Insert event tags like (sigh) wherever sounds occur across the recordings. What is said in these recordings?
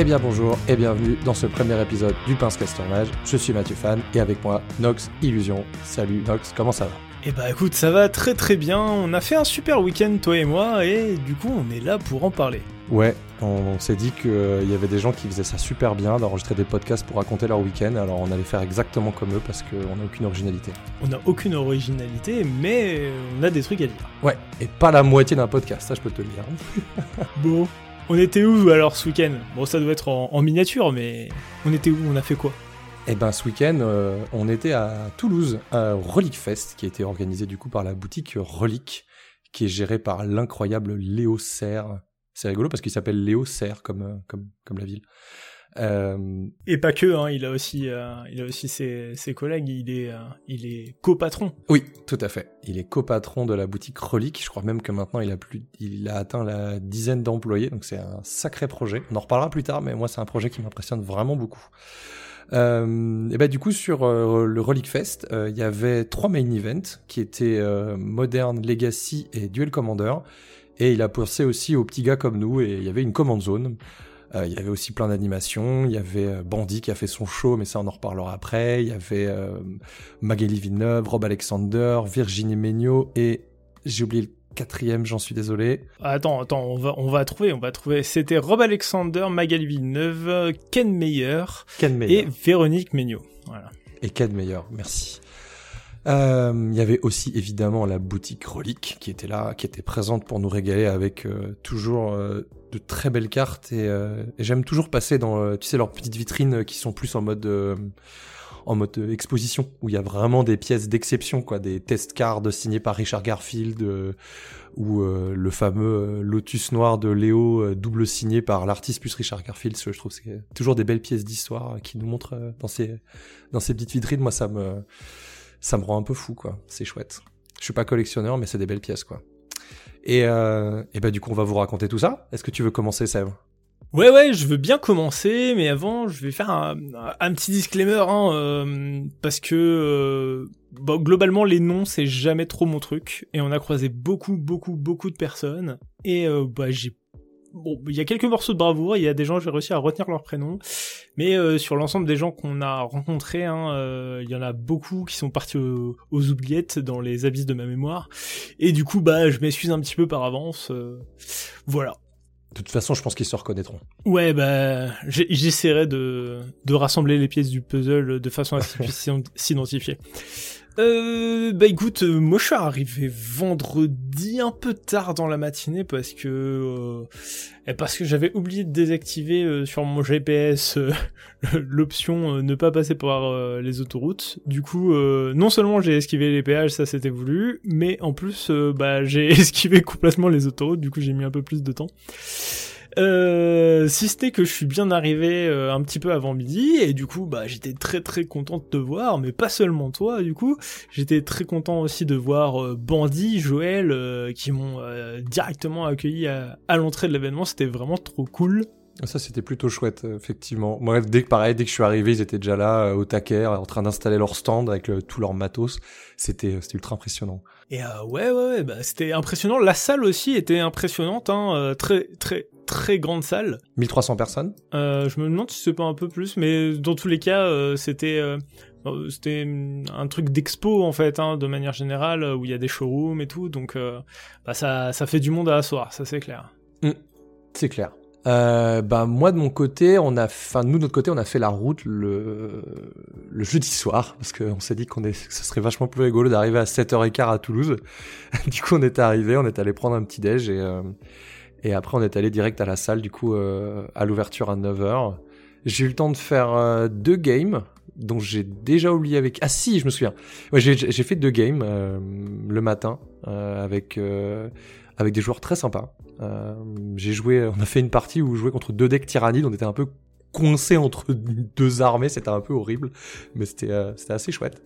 Eh bien bonjour et bienvenue dans ce premier épisode du Pince Casternage. Je suis Mathieu Fan et avec moi Nox Illusion. Salut Nox, comment ça va? Eh bah écoute, ça va très très bien. On a fait un super week-end toi et moi et du coup on est là pour en parler. Ouais, on, s'est dit qu'il y avait des gens qui faisaient ça super bien, d'enregistrer des podcasts pour raconter leur week-end, alors on allait faire exactement comme eux parce qu'on n'a aucune originalité. On n'a aucune originalité, mais on a des trucs à dire. Ouais, et pas la moitié d'un podcast, ça je peux te le dire. bon, on était où alors ce week-end? Bon, ça doit être en, miniature, mais on était où? On a fait quoi? Eh ben, ce week-end, euh, on était à Toulouse, à Relic Fest, qui a été organisé du coup par la boutique Relic, qui est gérée par l'incroyable Léo Serre, c'est rigolo parce qu'il s'appelle Léo Serre comme, euh, comme, comme la ville. Euh... Et pas que, hein, il a aussi, euh, il a aussi ses, ses, collègues, il est, euh, il est copatron. Oui, tout à fait. Il est copatron de la boutique Relique. Je crois même que maintenant il a plus, il a atteint la dizaine d'employés, donc c'est un sacré projet. On en reparlera plus tard, mais moi c'est un projet qui m'impressionne vraiment beaucoup. Euh, et ben du coup sur euh, le Relic Fest, il y avait trois main events qui étaient Modern, Legacy et Duel Commander. Et il a pensé aussi aux petits gars comme nous, et il y avait une commande zone. Euh, il y avait aussi plein d'animations. Il y avait euh, Bandy qui a fait son show, mais ça on en reparlera après. Il y avait euh, Magali Villeneuve, Rob Alexander, Virginie Megno et j'ai oublié le quatrième, j'en suis désolé. Attends, attends, on va, on va trouver, on va trouver. C'était Rob Alexander, Magali Villeneuve, Ken Meyer, Ken Meyer. et Véronique Megno. Voilà. Et Ken Meyer, merci. Euh, il y avait aussi évidemment la boutique Relique qui était là, qui était présente pour nous régaler avec euh, toujours euh, de très belles cartes et, et j'aime toujours passer dans, tu sais, leurs petites vitrines qui sont plus en mode en mode exposition où il y a vraiment des pièces d'exception, quoi, des test cards signés par Richard Garfield ou le fameux Lotus Noir de Léo double signé par l'artiste plus Richard Garfield. Je trouve c'est toujours des belles pièces d'histoire qui nous montrent dans ces dans ces petites vitrines. Moi, ça me ça me rend un peu fou, quoi. C'est chouette. Je suis pas collectionneur, mais c'est des belles pièces, quoi. Et, euh, bah, du coup, on va vous raconter tout ça. Est-ce que tu veux commencer, Sèvres? Ouais, ouais, je veux bien commencer, mais avant, je vais faire un, petit disclaimer, hein, euh, parce que euh, globalement, les noms, c'est jamais trop mon truc, et on a croisé beaucoup, beaucoup, beaucoup de personnes, et euh, bah, j'ai bon, il y a quelques morceaux de bravoure, il y a des gens, j'ai réussi à retenir leur prénom, mais euh, sur l'ensemble des gens qu'on a rencontrés, hein, euh, il y en a beaucoup qui sont partis aux, oubliettes dans les abysses de ma mémoire, et du coup, bah, je m'excuse un petit peu par avance, euh, voilà. De toute façon, je pense qu'ils se reconnaîtront. Ouais, bah, j'essaierai de, de rassembler les pièces du puzzle de façon à (laughs) s'identifier. Euh, bah écoute, euh, moi je suis arrivé vendredi un peu tard dans la matinée parce que euh, parce que j'avais oublié de désactiver euh, sur mon GPS (laughs) l'option ne pas passer par les autoroutes. Du coup, non seulement j'ai esquivé les péages, ça c'était voulu, mais en plus bah j'ai (laughs) esquivé complètement les autoroutes. Du coup, j'ai mis un peu plus de temps. Euh, si c'était que je suis bien arrivé euh, un petit peu avant midi et du coup bah j'étais très très content de te voir mais pas seulement toi du coup j'étais très content aussi de voir euh, Bandy, Joël euh, qui m'ont directement accueilli à, à l'entrée de l'événement c'était vraiment trop cool ça, c'était plutôt chouette, effectivement. Moi, dès que, pareil, dès que je suis arrivé, ils étaient déjà là, au taquet, en train d'installer leur stand avec tout leur matos. C'était, c'était ultra impressionnant. Et euh, ouais, ouais, ouais, bah, c'était impressionnant. La salle aussi était impressionnante, hein, très, très, très grande salle. 1300 personnes euh, Je me demande si c'est pas un peu plus, mais dans tous les cas, euh, c'était euh, c'était un truc d'expo en fait, hein, de manière générale, où il y a des showrooms et tout, donc bah, ça, ça fait du monde à asseoir, ça c'est clair. Mmh, c'est clair. Bah moi de mon côté, on a, enfin nous de notre côté, on a fait la route le, le jeudi soir parce qu'on s'est dit qu'on est, que ce serait vachement plus rigolo d'arriver à 7h15 à Toulouse. (laughs) du coup, on est arrivé, on est allé prendre un petit déj et et après, on est allé direct à la salle, du coup, euh, à l'ouverture à 9h. J'ai eu le temps de faire euh, deux games, dont j'ai déjà oublié avec... Ah si, je me souviens. Ouais, j'ai fait deux games euh, le matin, avec, avec des joueurs très sympas. j'ai joué... On a fait une partie où on jouait contre deux decks tyrannides, on était un peu coincé entre (laughs) deux armées, c'était un peu horrible, mais c'était c'était assez chouette.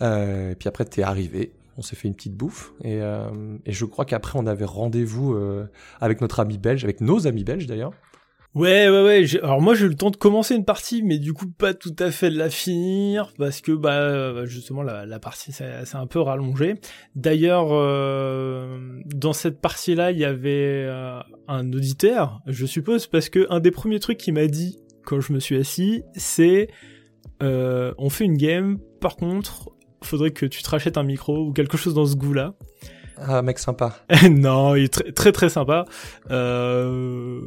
et puis après, t'es arrivé, on s'est fait une petite bouffe et, euh, je crois qu'après on avait rendez-vous euh, avec notre ami belge, avec nos amis belges d'ailleurs. Ouais, ouais, ouais. Alors moi, j'ai eu le temps de commencer une partie, mais du coup, pas tout à fait de la finir, parce que, bah, justement, la, partie s'est un peu rallongée. D'ailleurs, euh, dans cette partie-là, il y avait un auditeur, je suppose, parce que un des premiers trucs qu'il m'a dit quand je me suis assis, c'est on fait une game, par contre, faudrait que tu te rachètes un micro ou quelque chose dans ce goût-là. Ah, mec sympa. (laughs) non, il est très très, très sympa. Euh...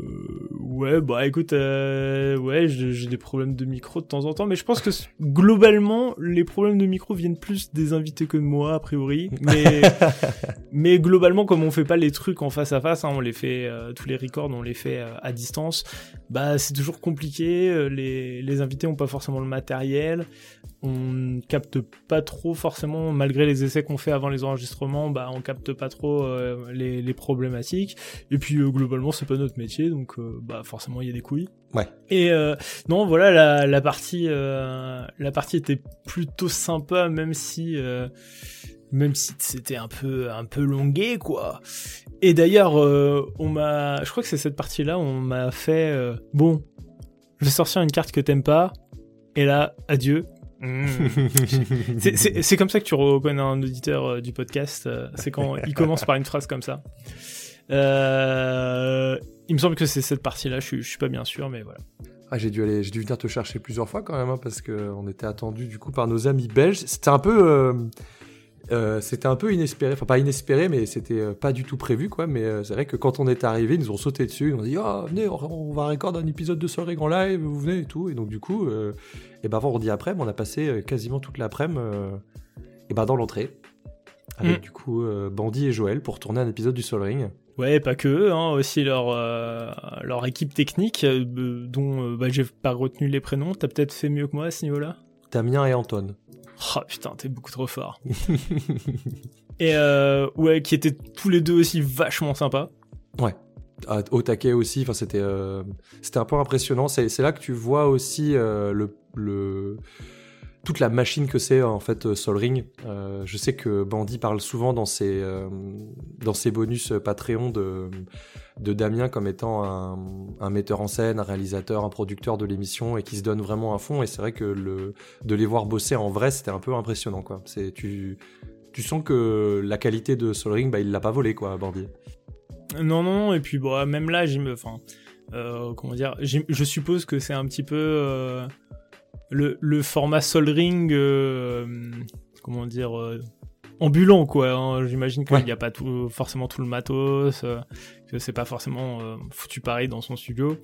Ouais, bah écoute, euh... ouais, j'ai des problèmes de micro de temps en temps, mais je pense que globalement, les problèmes de micro viennent plus des invités que de moi, a priori. Mais, (laughs) mais globalement, comme on fait pas les trucs en face à face, hein, on les fait, euh, tous les records, on les fait à distance, bah c'est toujours compliqué. Les, les invités ont pas forcément le matériel on capte pas trop forcément, malgré les essais qu'on fait avant les enregistrements, bah on capte pas trop euh, les, les, problématiques. Et puis euh, globalement c'est pas notre métier, donc euh, bah forcément il y a des couilles. Ouais. Et non voilà la, la partie la partie était plutôt sympa, même si même si c'était un peu un peu longué quoi. Et d'ailleurs on m'a, je crois que c'est cette partie là, on m'a fait bon, je vais sortir une carte que t'aimes pas. Et là, adieu, Mmh. c'est comme ça que tu reconnais un auditeur euh, du podcast. Euh, c'est quand il commence par une phrase comme ça. Euh, il me semble que c'est cette partie-là. Je, je, suis pas bien sûr, mais voilà. Ah, j'ai dû aller, j'ai dû venir te chercher plusieurs fois quand même, hein, parce que on était attendu du coup par nos amis belges. C'était un peu, c'était un peu inespéré, enfin pas inespéré, mais c'était euh, pas du tout prévu, quoi. Mais euh, c'est vrai que quand on est arrivé, ils nous ont sauté dessus, ils nous ont dit oh, venez, on, va recorder un épisode de Soirée en live, vous venez et tout. Et donc du coup, et ben vendredi après, on a passé quasiment toute l'après-midi et ben dans l'entrée avec mm. du coup Bandy et Joël pour tourner un épisode du Sol Ring. Ouais, pas que eux, hein, aussi leur leur équipe technique dont bah, j'ai pas retenu les prénoms. T'as peut-être fait mieux que moi à ce niveau-là? Damien et Anton. Oh putain, t'es beaucoup trop fort. (laughs) et euh, ouais, qui étaient tous les deux aussi vachement sympas. Ouais. Au taquet aussi, enfin c'était euh, un peu impressionnant. C'est là que tu vois aussi euh, le, le toute la machine que c'est en fait euh, Sol Ring. Euh, je sais que Bandy parle souvent dans ses euh, dans ses bonus Patreon de de Damien comme étant un, metteur en scène, un réalisateur, un producteur de l'émission et qui se donne vraiment à fond. Et c'est vrai que le de les voir bosser en vrai, c'était un peu impressionnant quoi. C'est tu tu sens que la qualité de Sol Ring, bah il l'a pas volé quoi, Bandy. Non non et puis bon même là j'ai comment dire je suppose que c'est un petit peu le, format Sol Ring, euh, comment dire, euh, ambulant quoi. Hein. J'imagine qu'il n'y a pas tout, forcément tout le matos, euh, que c'est pas forcément foutu pareil dans son studio.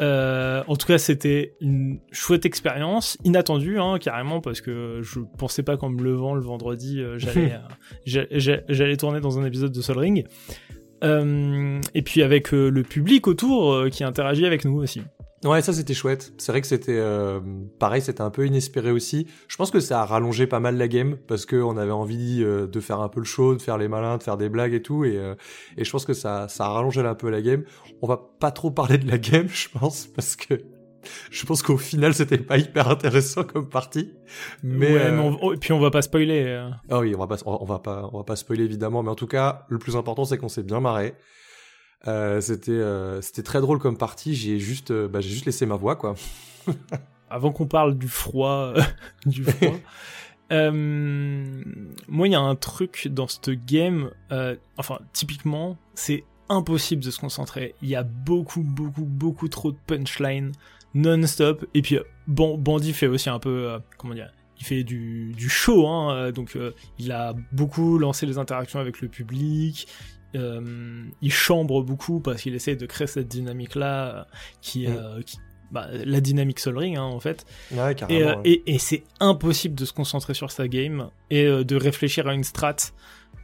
en tout cas, c'était une chouette expérience, inattendue hein, carrément parce que je pensais pas qu'en me levant le vendredi, (laughs) j'allais j'allais tourner dans un épisode de Sol Ring. et puis avec le public autour qui interagit avec nous aussi. Ouais, ça c'était chouette. C'est vrai que c'était euh, pareil, c'était un peu inespéré aussi. Je pense que ça a rallongé pas mal la game parce que on avait envie euh, de faire un peu le show, de faire les malins, de faire des blagues et tout, et, euh, et je pense que ça, ça a rallongé un peu la game. On va pas trop parler de la game, (laughs) je pense, parce que je pense qu'au final c'était pas hyper intéressant comme partie. Mais, ouais, et puis on va pas spoiler. Ah oui, on va pas, on va pas, on va pas spoiler évidemment, mais en tout cas, le plus important c'est qu'on s'est bien marré. Euh, c'était euh, c'était très drôle comme partie. J'ai juste euh, bah, j'ai juste laissé ma voix quoi. (laughs) Avant qu'on parle du froid (laughs) du froid. (laughs) moi, il y a un truc dans cette game. enfin, typiquement, c'est impossible de se concentrer. Il y a beaucoup, beaucoup, beaucoup trop de punchline non-stop. Et puis, bon, Bandy fait aussi un peu, comment dire, il fait du, du show, hein, donc il a beaucoup lancé les interactions avec le public, euh, il chambre beaucoup parce qu'il essaie de créer cette dynamique là qui, euh, bah, la dynamique Sol Ring hein, en fait euh, et, et, c'est impossible de se concentrer sur sa game et de réfléchir à une strat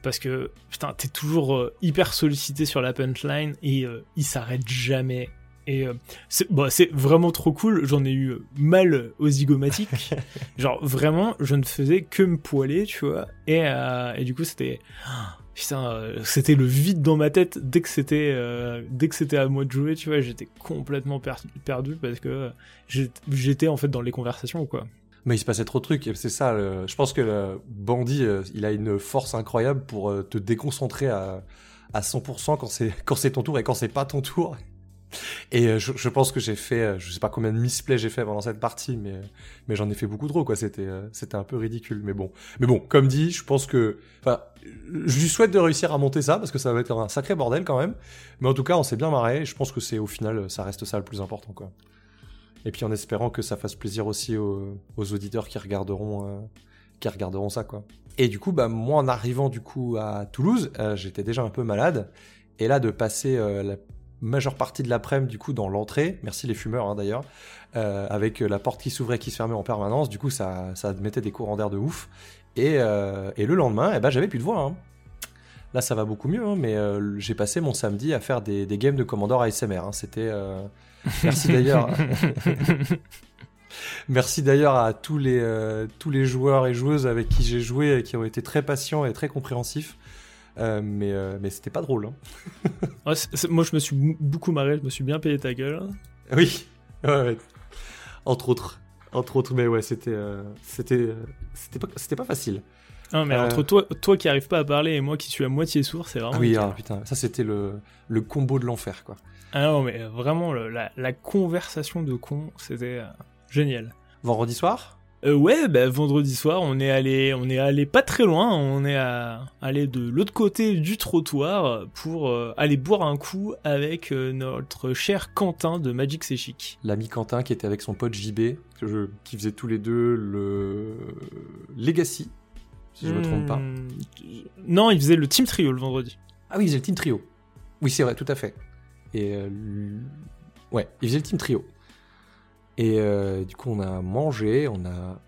parce que putain t'es toujours hyper sollicité sur la punchline et il s'arrête jamais et c'est bon, vraiment trop cool. J'en ai eu mal aux zygomatiques. (laughs) Genre vraiment, je ne faisais que me poiler, tu vois. Et, et du coup, c'était putain, euh, c'était le vide dans ma tête dès que c'était euh, dès que c'était à moi de jouer, tu vois, j'étais complètement perdu parce que j'étais en fait dans les conversations quoi. Mais il se passait trop de trucs, c'est ça. je pense que le Bandit, euh, il a une force incroyable pour te déconcentrer à, à 100% quand c'est quand c'est ton tour et quand c'est pas ton tour. Et euh, je, pense que j'ai fait, euh, je sais pas combien de misplays j'ai fait pendant cette partie, mais mais j'en ai fait beaucoup trop quoi. C'était euh, c'était un peu ridicule, mais bon. Mais bon, comme dit, je pense que, enfin, je lui souhaite de réussir à monter ça parce que ça va être un sacré bordel quand même. Mais en tout cas, on s'est bien marré. et Je pense que c'est au final, ça reste ça le plus important quoi. Et puis en espérant que ça fasse plaisir aussi aux, auditeurs qui regarderont qui regarderont ça quoi. Et du coup, bah moi en arrivant du coup à Toulouse, j'étais déjà un peu malade. Et là de passer la majeure partie de l'après-midi du coup dans l'entrée, merci les fumeurs hein, d'ailleurs, euh, avec la porte qui s'ouvrait qui se fermait en permanence, du coup ça ça mettait des courants d'air de ouf. Et, euh, et le lendemain, eh ben j'avais plus de voix. hein. Là ça va beaucoup mieux, hein, mais euh, j'ai passé mon samedi à faire des, games de Commodore ASMR. C'était euh, merci d'ailleurs. (laughs) Merci d'ailleurs à tous les, euh, tous les joueurs et joueuses avec qui j'ai joué et qui ont été très patients et très compréhensifs. Euh, mais euh, mais c'était pas drôle. hein. (laughs) Ouais, moi, je me suis beaucoup marré, je me suis bien payé ta gueule. Oui, ouais, ouais. entre autres. Entre autres, mais ouais, c'était euh, c'était c'était pas, pas facile. Ah, mais entre toi, toi qui arrive pas à parler et moi qui suis à moitié sourd, c'est vraiment. Ah oui, ah, putain, ça c'était le, le combo de l'enfer, quoi. Ah non, mais vraiment, le- la, la conversation de con, c'était génial. Vendredi soir? Euh, ouais, bah, vendredi soir, on est allé, on est allé pas très loin. On est allé de l'autre côté du trottoir pour euh, aller boire un coup avec euh, notre cher Quentin de Magic C'est Chic. L'ami Quentin qui était avec son pote JB, que je, qui faisait tous les deux le Legacy, si je me trompe pas. Hmm, Non, il faisait le team trio le vendredi. Ah oui, il faisait le team trio. Oui, c'est vrai, tout à fait. Et euh, ouais, il faisait le team trio. Et euh, du coup, on a mangé, on a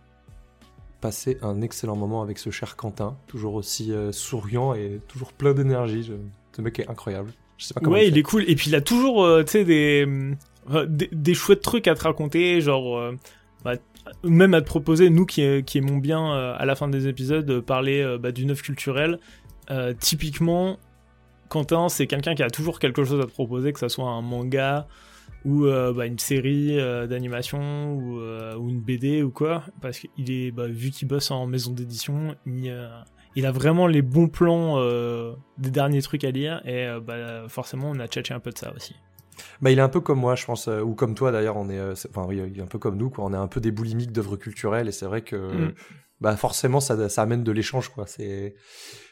passé un excellent moment avec ce cher Quentin, toujours aussi euh, souriant et toujours plein d'énergie. Je- Ce mec est incroyable. Je sais pas comment Ouais, il il est cool. Et puis il a toujours, euh, tu sais, des, des, des chouettes trucs à te raconter, genre, bah, même à te proposer, nous qui, qui aimons bien à la fin des épisodes parler bah, d'une œuvre culturelle. Typiquement, Quentin, c'est quelqu'un qui a toujours quelque chose à te proposer, que ça soit un manga ou euh, bah, une série euh, d'animation ou, euh, ou une BD ou quoi, parce qu'il est, bah, vu qu'il bosse en maison d'édition, il, euh, il a vraiment les bons plans des derniers trucs à lire et bah, forcément on a tchatché un peu de ça aussi. Bah, il est un peu comme moi, je pense, ou comme toi d'ailleurs. On est, enfin oui, il est un peu comme nous, quoi. On est un peu des boulimiques d'œuvres culturelles, et c'est vrai que, Mm. bah forcément, ça, ça amène de l'échange, quoi. C'est,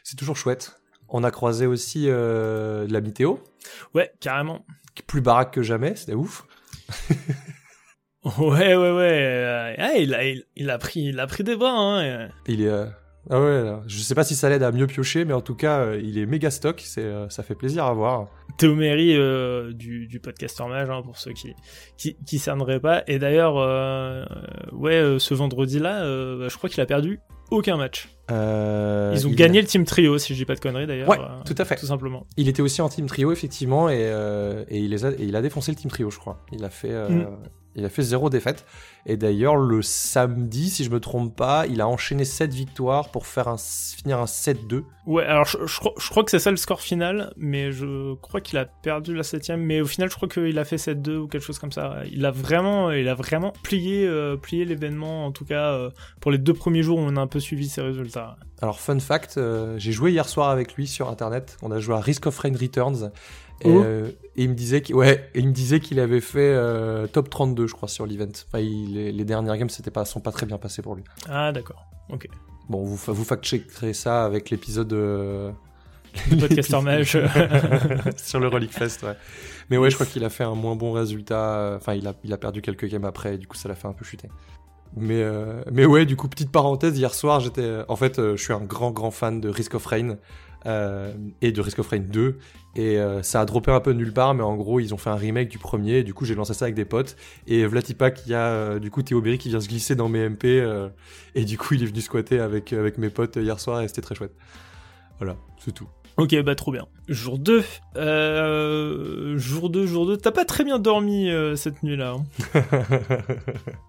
c'est toujours chouette. On a croisé aussi euh, de la Mithéo, Ouais, carrément. Plus baraque que jamais, c'était ouf. (laughs) Ouais, ouais, ouais. euh, ah, il, a, il, il a pris, il a pris des bras. Hein, et- Il est, euh, ah ouais, là, je sais pas si ça l'aide à mieux piocher, mais en tout cas, euh, il est méga stock. C'est, euh, ça fait plaisir à voir. Théo Méry euh, du, du podcast Mage, hein, pour ceux qui, qui, qui cerneraient pas. Et d'ailleurs, euh, ouais, euh, ce vendredi-là, euh, bah, je crois qu'il a perdu aucun match. Euh, Ils ont gagné le team trio, si je dis pas de conneries d'ailleurs. Ouais, euh, tout à fait. Tout simplement. Il était aussi en team trio effectivement et, euh, et il les a, et il a défoncé le team trio, je crois. Il a fait, euh, Mm. Il a fait zéro défaite. Et d'ailleurs le samedi, si je me trompe pas, il a enchaîné 7 victoires pour faire un, finir un 7-2. Ouais, alors je, je crois- je crois que c'est ça le score final, mais je crois qu'il a perdu la septième. Mais au final, je crois qu'il a fait 7-2 ou quelque chose comme ça. Il a vraiment, il a vraiment plié, euh, plié l'événement. En tout cas, euh, pour les deux premiers jours, on a un peu suivi ses résultats. Alors fun fact, euh, j'ai joué hier soir avec lui sur internet. On a joué à Risk of Rain Returns. Et, Oh. euh, et il me disait qu'il ouais, il me disait qu'il avait fait euh, top 32 je crois sur l'event. Enfin, il- les, les dernières games c'était pas sont pas très bien passées pour lui. Ah, d'accord. Ok. Bon, vous vous fact-checkerez ça avec l'épisode euh, Podcaster Mage. (laughs) sur le Relic Fest, ouais. Mais ouais, je crois qu'il a fait un moins bon résultat. Enfin, il a, il a perdu quelques games après, et du coup, ça l'a fait un peu chuter. Mais, euh, mais ouais, du coup, petite parenthèse, hier soir, j'étais. En fait, euh, je suis un grand, grand fan de Risk of Rain euh, et de Risk of Rain 2. Et euh, ça a droppé un peu nulle part, mais en gros, ils ont fait un remake du premier. Et du coup, j'ai lancé ça avec des potes. Et Vlatipak, il y a euh, du coup Théo Berry qui vient se glisser dans mes MP. et du coup, il est venu squatter avec, avec mes potes hier soir, et c'était très chouette. Voilà, c'est tout. Ok, bah trop bien. Jour 2. Euh, jour 2, jour 2. T'as pas très bien dormi euh, cette nuit-là. hein. (laughs)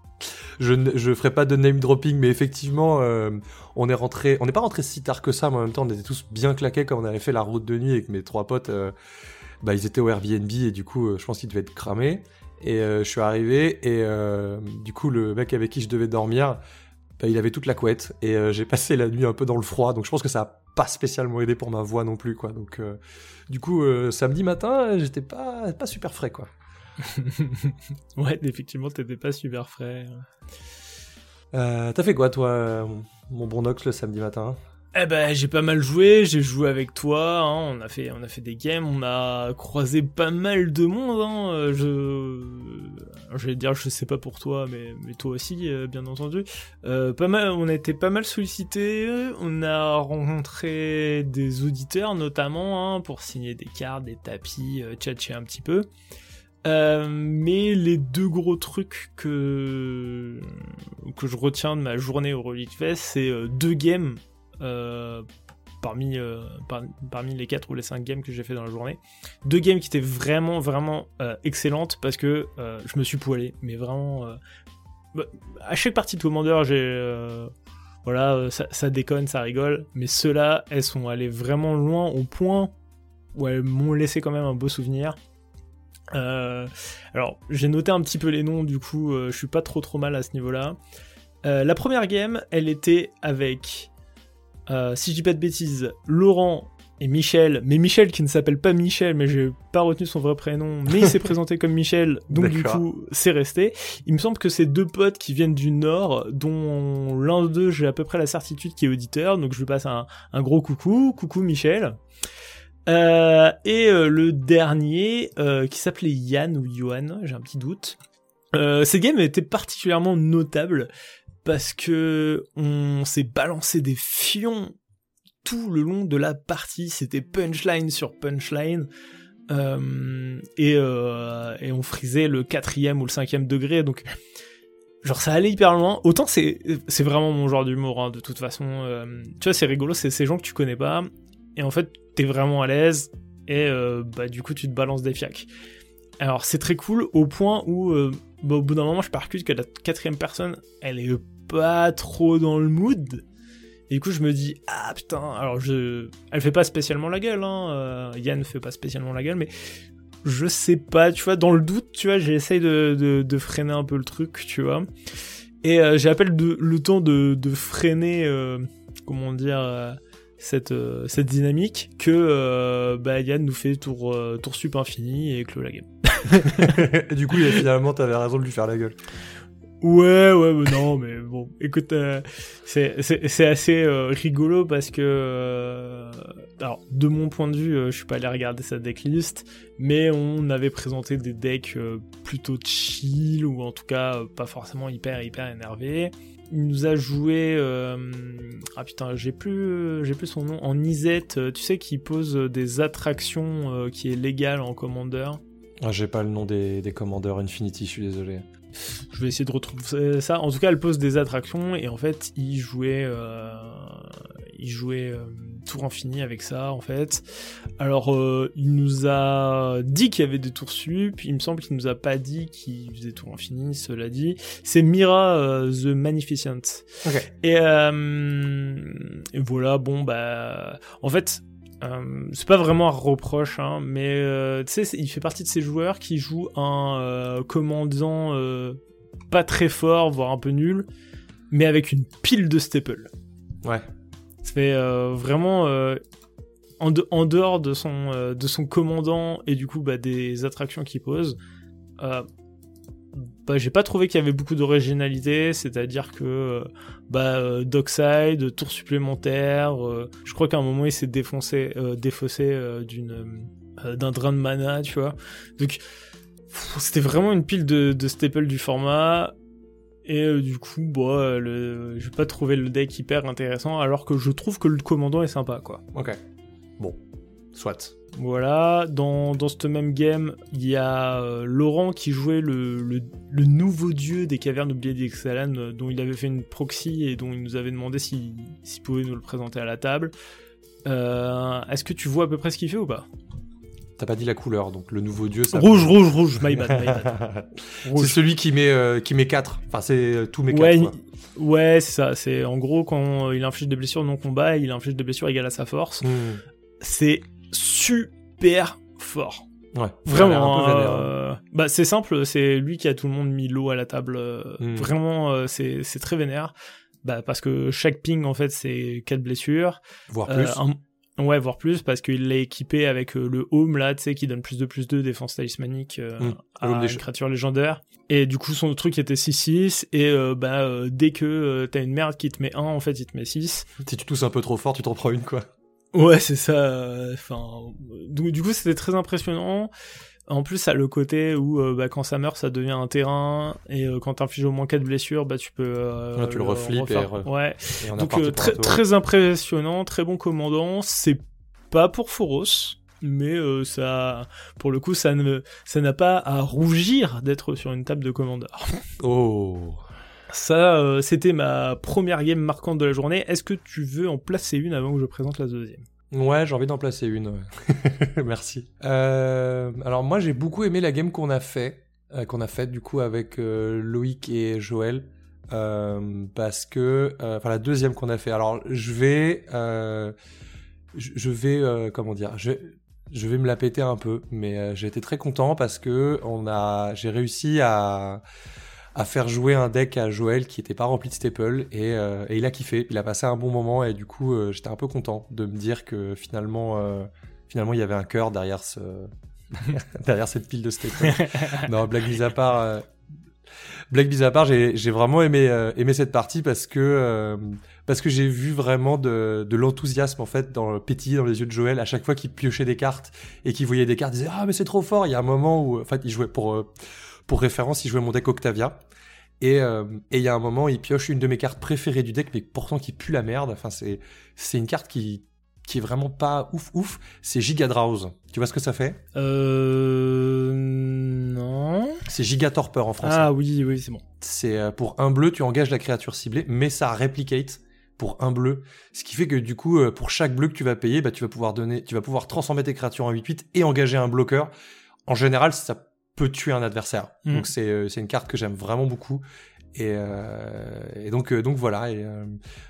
je ne je ferai pas de name dropping, mais effectivement, euh, on est rentré, on n'est pas rentré si tard que ça, mais en même temps, on était tous bien claqués quand on avait fait la route de nuit avec mes trois potes. euh, bah, ils étaient au Airbnb et du coup, euh, je pense qu'ils devaient être cramés. Et je suis arrivé et du coup, le mec avec qui je devais dormir, bah, il avait toute la couette et j'ai passé la nuit un peu dans le froid, donc je pense que ça a pas spécialement aidé pour ma voix non plus, quoi. Donc, du coup, samedi matin, j'étais pas pas super frais, quoi. (laughs) ouais, effectivement, t'étais pas super frais. Euh, T'as fait quoi, toi, mon bon Nox, le samedi matin? Eh ben, j'ai pas mal joué, j'ai joué avec toi, hein, on a fait, on a fait des games, on a croisé pas mal de monde, hein, je, je vais dire, je sais pas pour toi, mais, mais toi aussi, euh, bien entendu. Euh, pas mal, on a été pas mal sollicité, on a rencontré des auditeurs notamment, hein, pour signer des cartes, des tapis, euh, tchatcher un petit peu. Euh, mais les deux gros trucs que que je retiens de ma journée au Relic Fest, c'est deux games euh, parmi, euh, parmi les 4 ou les 5 games que j'ai fait dans la journée. Deux games qui étaient vraiment, vraiment euh, excellentes parce que je me suis poilé, mais vraiment. Bah, à chaque partie de Commander, j'ai. voilà, ça, déconne, ça rigole, mais ceux-là, elles sont allées vraiment loin au point où elles m'ont laissé quand même un beau souvenir. Alors, j'ai noté un petit peu les noms, du coup, je suis pas trop trop mal à ce niveau-là. la première game, elle était avec euh, si je dis pas de bêtises, Laurent et Michel, mais Michel qui ne s'appelle pas Michel, mais j'ai pas retenu son vrai prénom, mais il s'est (laughs) présenté comme Michel, donc du coup c'est resté. Il me semble que c'est deux potes qui viennent du Nord, dont l'un d'eux j'ai à peu près la certitude qui est auditeur, donc je lui passe un, gros coucou, coucou Michel. Euh, et euh, le dernier qui s'appelait Yann ou Johan, j'ai un petit doute. ces games étaient particulièrement notables parce que on s'est balancé des fions tout le long de la partie. C'était punchline sur punchline. Euh, et, euh, on frisait le quatrième ou le cinquième degré. Donc, genre, ça allait hyper loin. Autant c'est, vraiment mon genre d'humour, hein, de toute façon. Euh, tu vois, c'est rigolo, c'est ces gens que tu connais pas. Et en fait, t'es vraiment à l'aise. Et bah, du coup, tu te balances des fiacs. Alors, c'est très cool au point où bah, au bout d'un moment, je percute que la quatrième personne, elle est pas trop dans le mood. Et du coup, je me dis, ah putain, alors je. Elle fait pas spécialement la gueule, hein. Euh, Yann fait pas spécialement la gueule, mais je sais pas, tu vois, dans le doute, tu vois, j'essaye de, de, freiner un peu le truc, tu vois. Et euh, j'appelle le temps de, de freiner, euh, comment dire, cette, cette dynamique que bah, Yann nous fait tour, tour sup infini et clôt la game. et (laughs) du coup, finalement, t'avais raison de lui faire la gueule. Ouais, ouais, mais non, mais bon, écoute, euh, c'est assez euh, rigolo parce que, euh, alors, de mon point de vue, je suis pas allé regarder sa decklist, mais on avait présenté des decks plutôt chill ou en tout cas pas forcément hyper hyper énervés. Il nous a joué, ah putain, j'ai plus, j'ai plus son nom, en Isette, tu sais, qui pose des attractions qui est légal en Commander. Ah, j'ai pas le nom des, des commandeurs Infinity, je suis désolé. Je vais essayer de retrouver ça. En tout cas, elle pose des attractions et en fait, il jouait, euh, il jouait euh, tour infini avec ça en fait. Alors, euh, il nous a dit qu'il y avait des tours sup. Il me semble qu'il nous a pas dit qu'il faisait tour infini. Cela dit, c'est Mira the Magnificent. Et, et voilà. Bon bah, en fait euh, c'est pas vraiment un reproche, hein, mais euh, tu sais, il fait partie de ces joueurs qui jouent un euh, commandant pas très fort, voire un peu nul, mais avec une pile de staples. Ouais. C'est vraiment en, en, dehors de son, de son commandant et du coup bah, des attractions qu'il pose bah, j'ai pas trouvé qu'il y avait beaucoup d'originalité, c'est-à-dire que euh, bah, euh, Dockside, tour supplémentaire, euh, je crois qu'à un moment il s'est défoncé, défaussé d'un drain de mana, tu vois. Donc c'était vraiment une pile de staples du format. Et du coup, bah, le, j'ai pas trouvé le deck hyper intéressant, alors que je trouve que le commandant est sympa, quoi. Ok. Bon, soit. Voilà, dans, dans ce même game, il y a euh, Laurent qui jouait le, le, nouveau dieu des cavernes oubliées d'Ixalan, euh, dont il avait fait une proxy et dont il nous avait demandé s'il pouvait nous le présenter à la table. Euh, est-ce que tu vois à peu près ce qu'il fait ou pas? T'as pas dit la couleur, donc le nouveau dieu. Ça rouge, rouge, rouge, my bad, my bad. (laughs) c'est celui qui met qui met 4. Enfin, c'est tous mes 4. Ouais, c'est ça. C'est en gros quand il inflige des blessures non combat, il inflige des blessures égales à sa force. Hmm. C'est super fort. Ouais. Vraiment. Hein. Euh, bah c'est simple, c'est lui qui a tout le monde mis l'eau à la table. Euh, hmm. Vraiment, euh, c'est très vénère. Bah parce que chaque ping en fait c'est quatre blessures. Voire plus. Ouais, voire plus, parce qu'il l'a équipé avec euh, le home, là, tu sais, qui donne plus de plus de défense talismanique euh, Mm. à une créature légendaire. Et du coup, son truc était 6-6, et euh, bah, dès que t'as une merde qui te met 1, en fait, il te met 6. Si tu tousses un peu trop fort, tu t'en prends une, quoi. Ouais, c'est ça. Enfin, du coup, c'était très impressionnant. En plus, ça a le côté où euh, bah, quand ça meurt, ça devient un terrain, et euh, quand t'infliges au moins 4 blessures, bah tu peux. euh, Ouais, tu le reflippes et refaire. re- Ouais. Et Donc euh, très, très impressionnant, très bon commandant. C'est pas pour Foros, mais euh, ça, pour le coup, ça ne, ça n'a pas à rougir d'être sur une table de commandeur. (laughs) Oh. Ça, euh, c'était ma première game marquante de la journée. Est-ce que tu veux en placer une avant que je présente la deuxième? Ouais, j'ai envie d'en placer une. (laughs) Merci. Euh, alors moi, j'ai beaucoup aimé la game qu'on a fait, euh, qu'on a faite du coup avec euh, Loïc et Joël, euh, parce que, enfin la deuxième qu'on a fait. Alors je vais, je, vais, comment dire, je, je vais me la péter un peu, mais j'ai été très content parce que on a, j'ai réussi à à faire jouer un deck à Joël qui était pas rempli de staple et, euh, et il a kiffé, il a passé un bon moment et du coup euh, j'étais un peu content de me dire que finalement euh, finalement il y avait un cœur derrière ce (laughs) derrière cette pile de staples. (laughs) non, blague mise à part euh, blague mise à part, j'ai j'ai vraiment aimé euh, aimé cette partie parce que euh, parce que j'ai vu vraiment de, de l'enthousiasme en fait dans le pétiller dans les yeux de Joël à chaque fois qu'il piochait des cartes et qu'il voyait des cartes, il disait ah mais c'est trop fort. Il y a un moment où en fait il jouait pour euh, pour référence, il jouait mon deck Octavia. Et euh, et il y a un moment, il pioche une de mes cartes préférées du deck, mais pourtant qui pue la merde. Enfin, c'est c'est une carte qui qui est vraiment pas ouf ouf. C'est Gigadrause. Tu vois ce que ça fait? Euh. Non. C'est Gigatorpor en français. Ah oui, oui, c'est bon. C'est euh, pour un bleu, tu engages la créature ciblée, mais ça replicate pour un bleu. Ce qui fait que du coup, pour chaque bleu que tu vas payer, bah, tu vas pouvoir donner, tu vas pouvoir transformer tes créatures en 8-8 et engager un bloqueur. En général, ça peut tuer un adversaire. Mhm. Donc c'est euh, c'est une carte que j'aime vraiment beaucoup. Et, euh, et donc euh, donc voilà. Et, euh,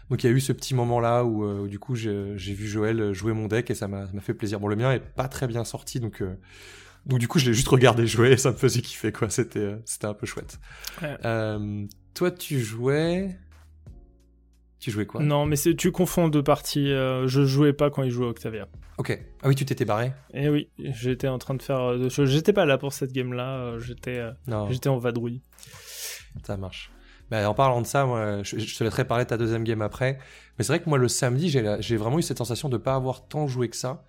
donc il y a eu ce petit moment là où, où, du coup j'ai vu Joël jouer mon deck et ça m'a fait plaisir. Bon le mien est pas très bien sorti donc donc du coup je l'ai juste regardé jouer et ça me faisait kiffer quoi. C'était c'était un peu chouette. Ouais. Toi tu jouais tu jouais quoi Non, mais tu confonds deux parties. euh, je jouais pas quand il jouait Octavia. Ok. Ah oui tu t'étais barré. Et oui, j'étais en train de faire euh, deux choses. J'étais pas là pour cette game-là. euh, J'étais, en vadrouille. Ça marche. Bah, en parlant de ça, moi, je, je te laisserai parler de ta deuxième game après. Mais c'est vrai que moi, le samedi, j'ai vraiment eu cette sensation de pas avoir tant joué que ça.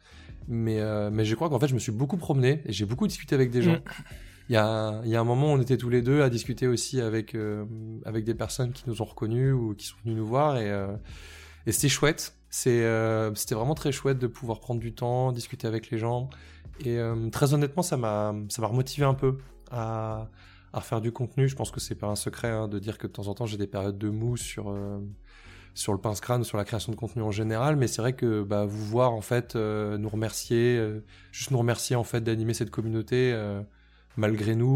Mais, euh, mais je crois qu'en fait, je me suis beaucoup promené et j'ai beaucoup discuté avec des gens. Mm. Il y, a, y a un moment, on était tous les deux à discuter aussi avec, euh, avec des personnes qui nous ont reconnus ou qui sont venues nous voir. Et, euh, et c'était chouette. C'est, euh, c'était vraiment très chouette de pouvoir prendre du temps, discuter avec les gens. Et euh, très honnêtement, ça m'a, ça m'a remotivé un peu à, à refaire du contenu. Je pense que c'est pas un secret hein, de dire que de temps en temps j'ai des périodes de mou sur euh, sur le pince crâne, sur la création de contenu en général. Mais c'est vrai que bah, vous voir en fait euh, nous remercier, euh, juste nous remercier en fait d'animer cette communauté euh, malgré nous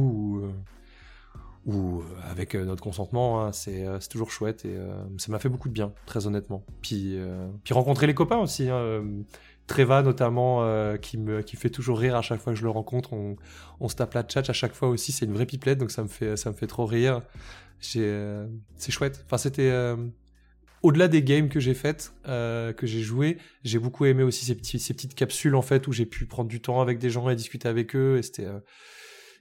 ou euh, euh, avec euh, notre consentement, hein, c'est toujours chouette et ça m'a fait beaucoup de bien, très honnêtement. Puis puis rencontrer les copains aussi. Hein, Treva notamment qui me qui fait toujours rire à chaque fois que je le rencontre. On, on se tape la tchatch à chaque fois aussi. C'est une vraie pipelette donc ça me fait ça me fait trop rire. C'est chouette. Enfin c'était au-delà des games que j'ai faites, que j'ai joué, j'ai beaucoup aimé aussi ces petits ces petites capsules en fait où j'ai pu prendre du temps avec des gens et discuter avec eux c'était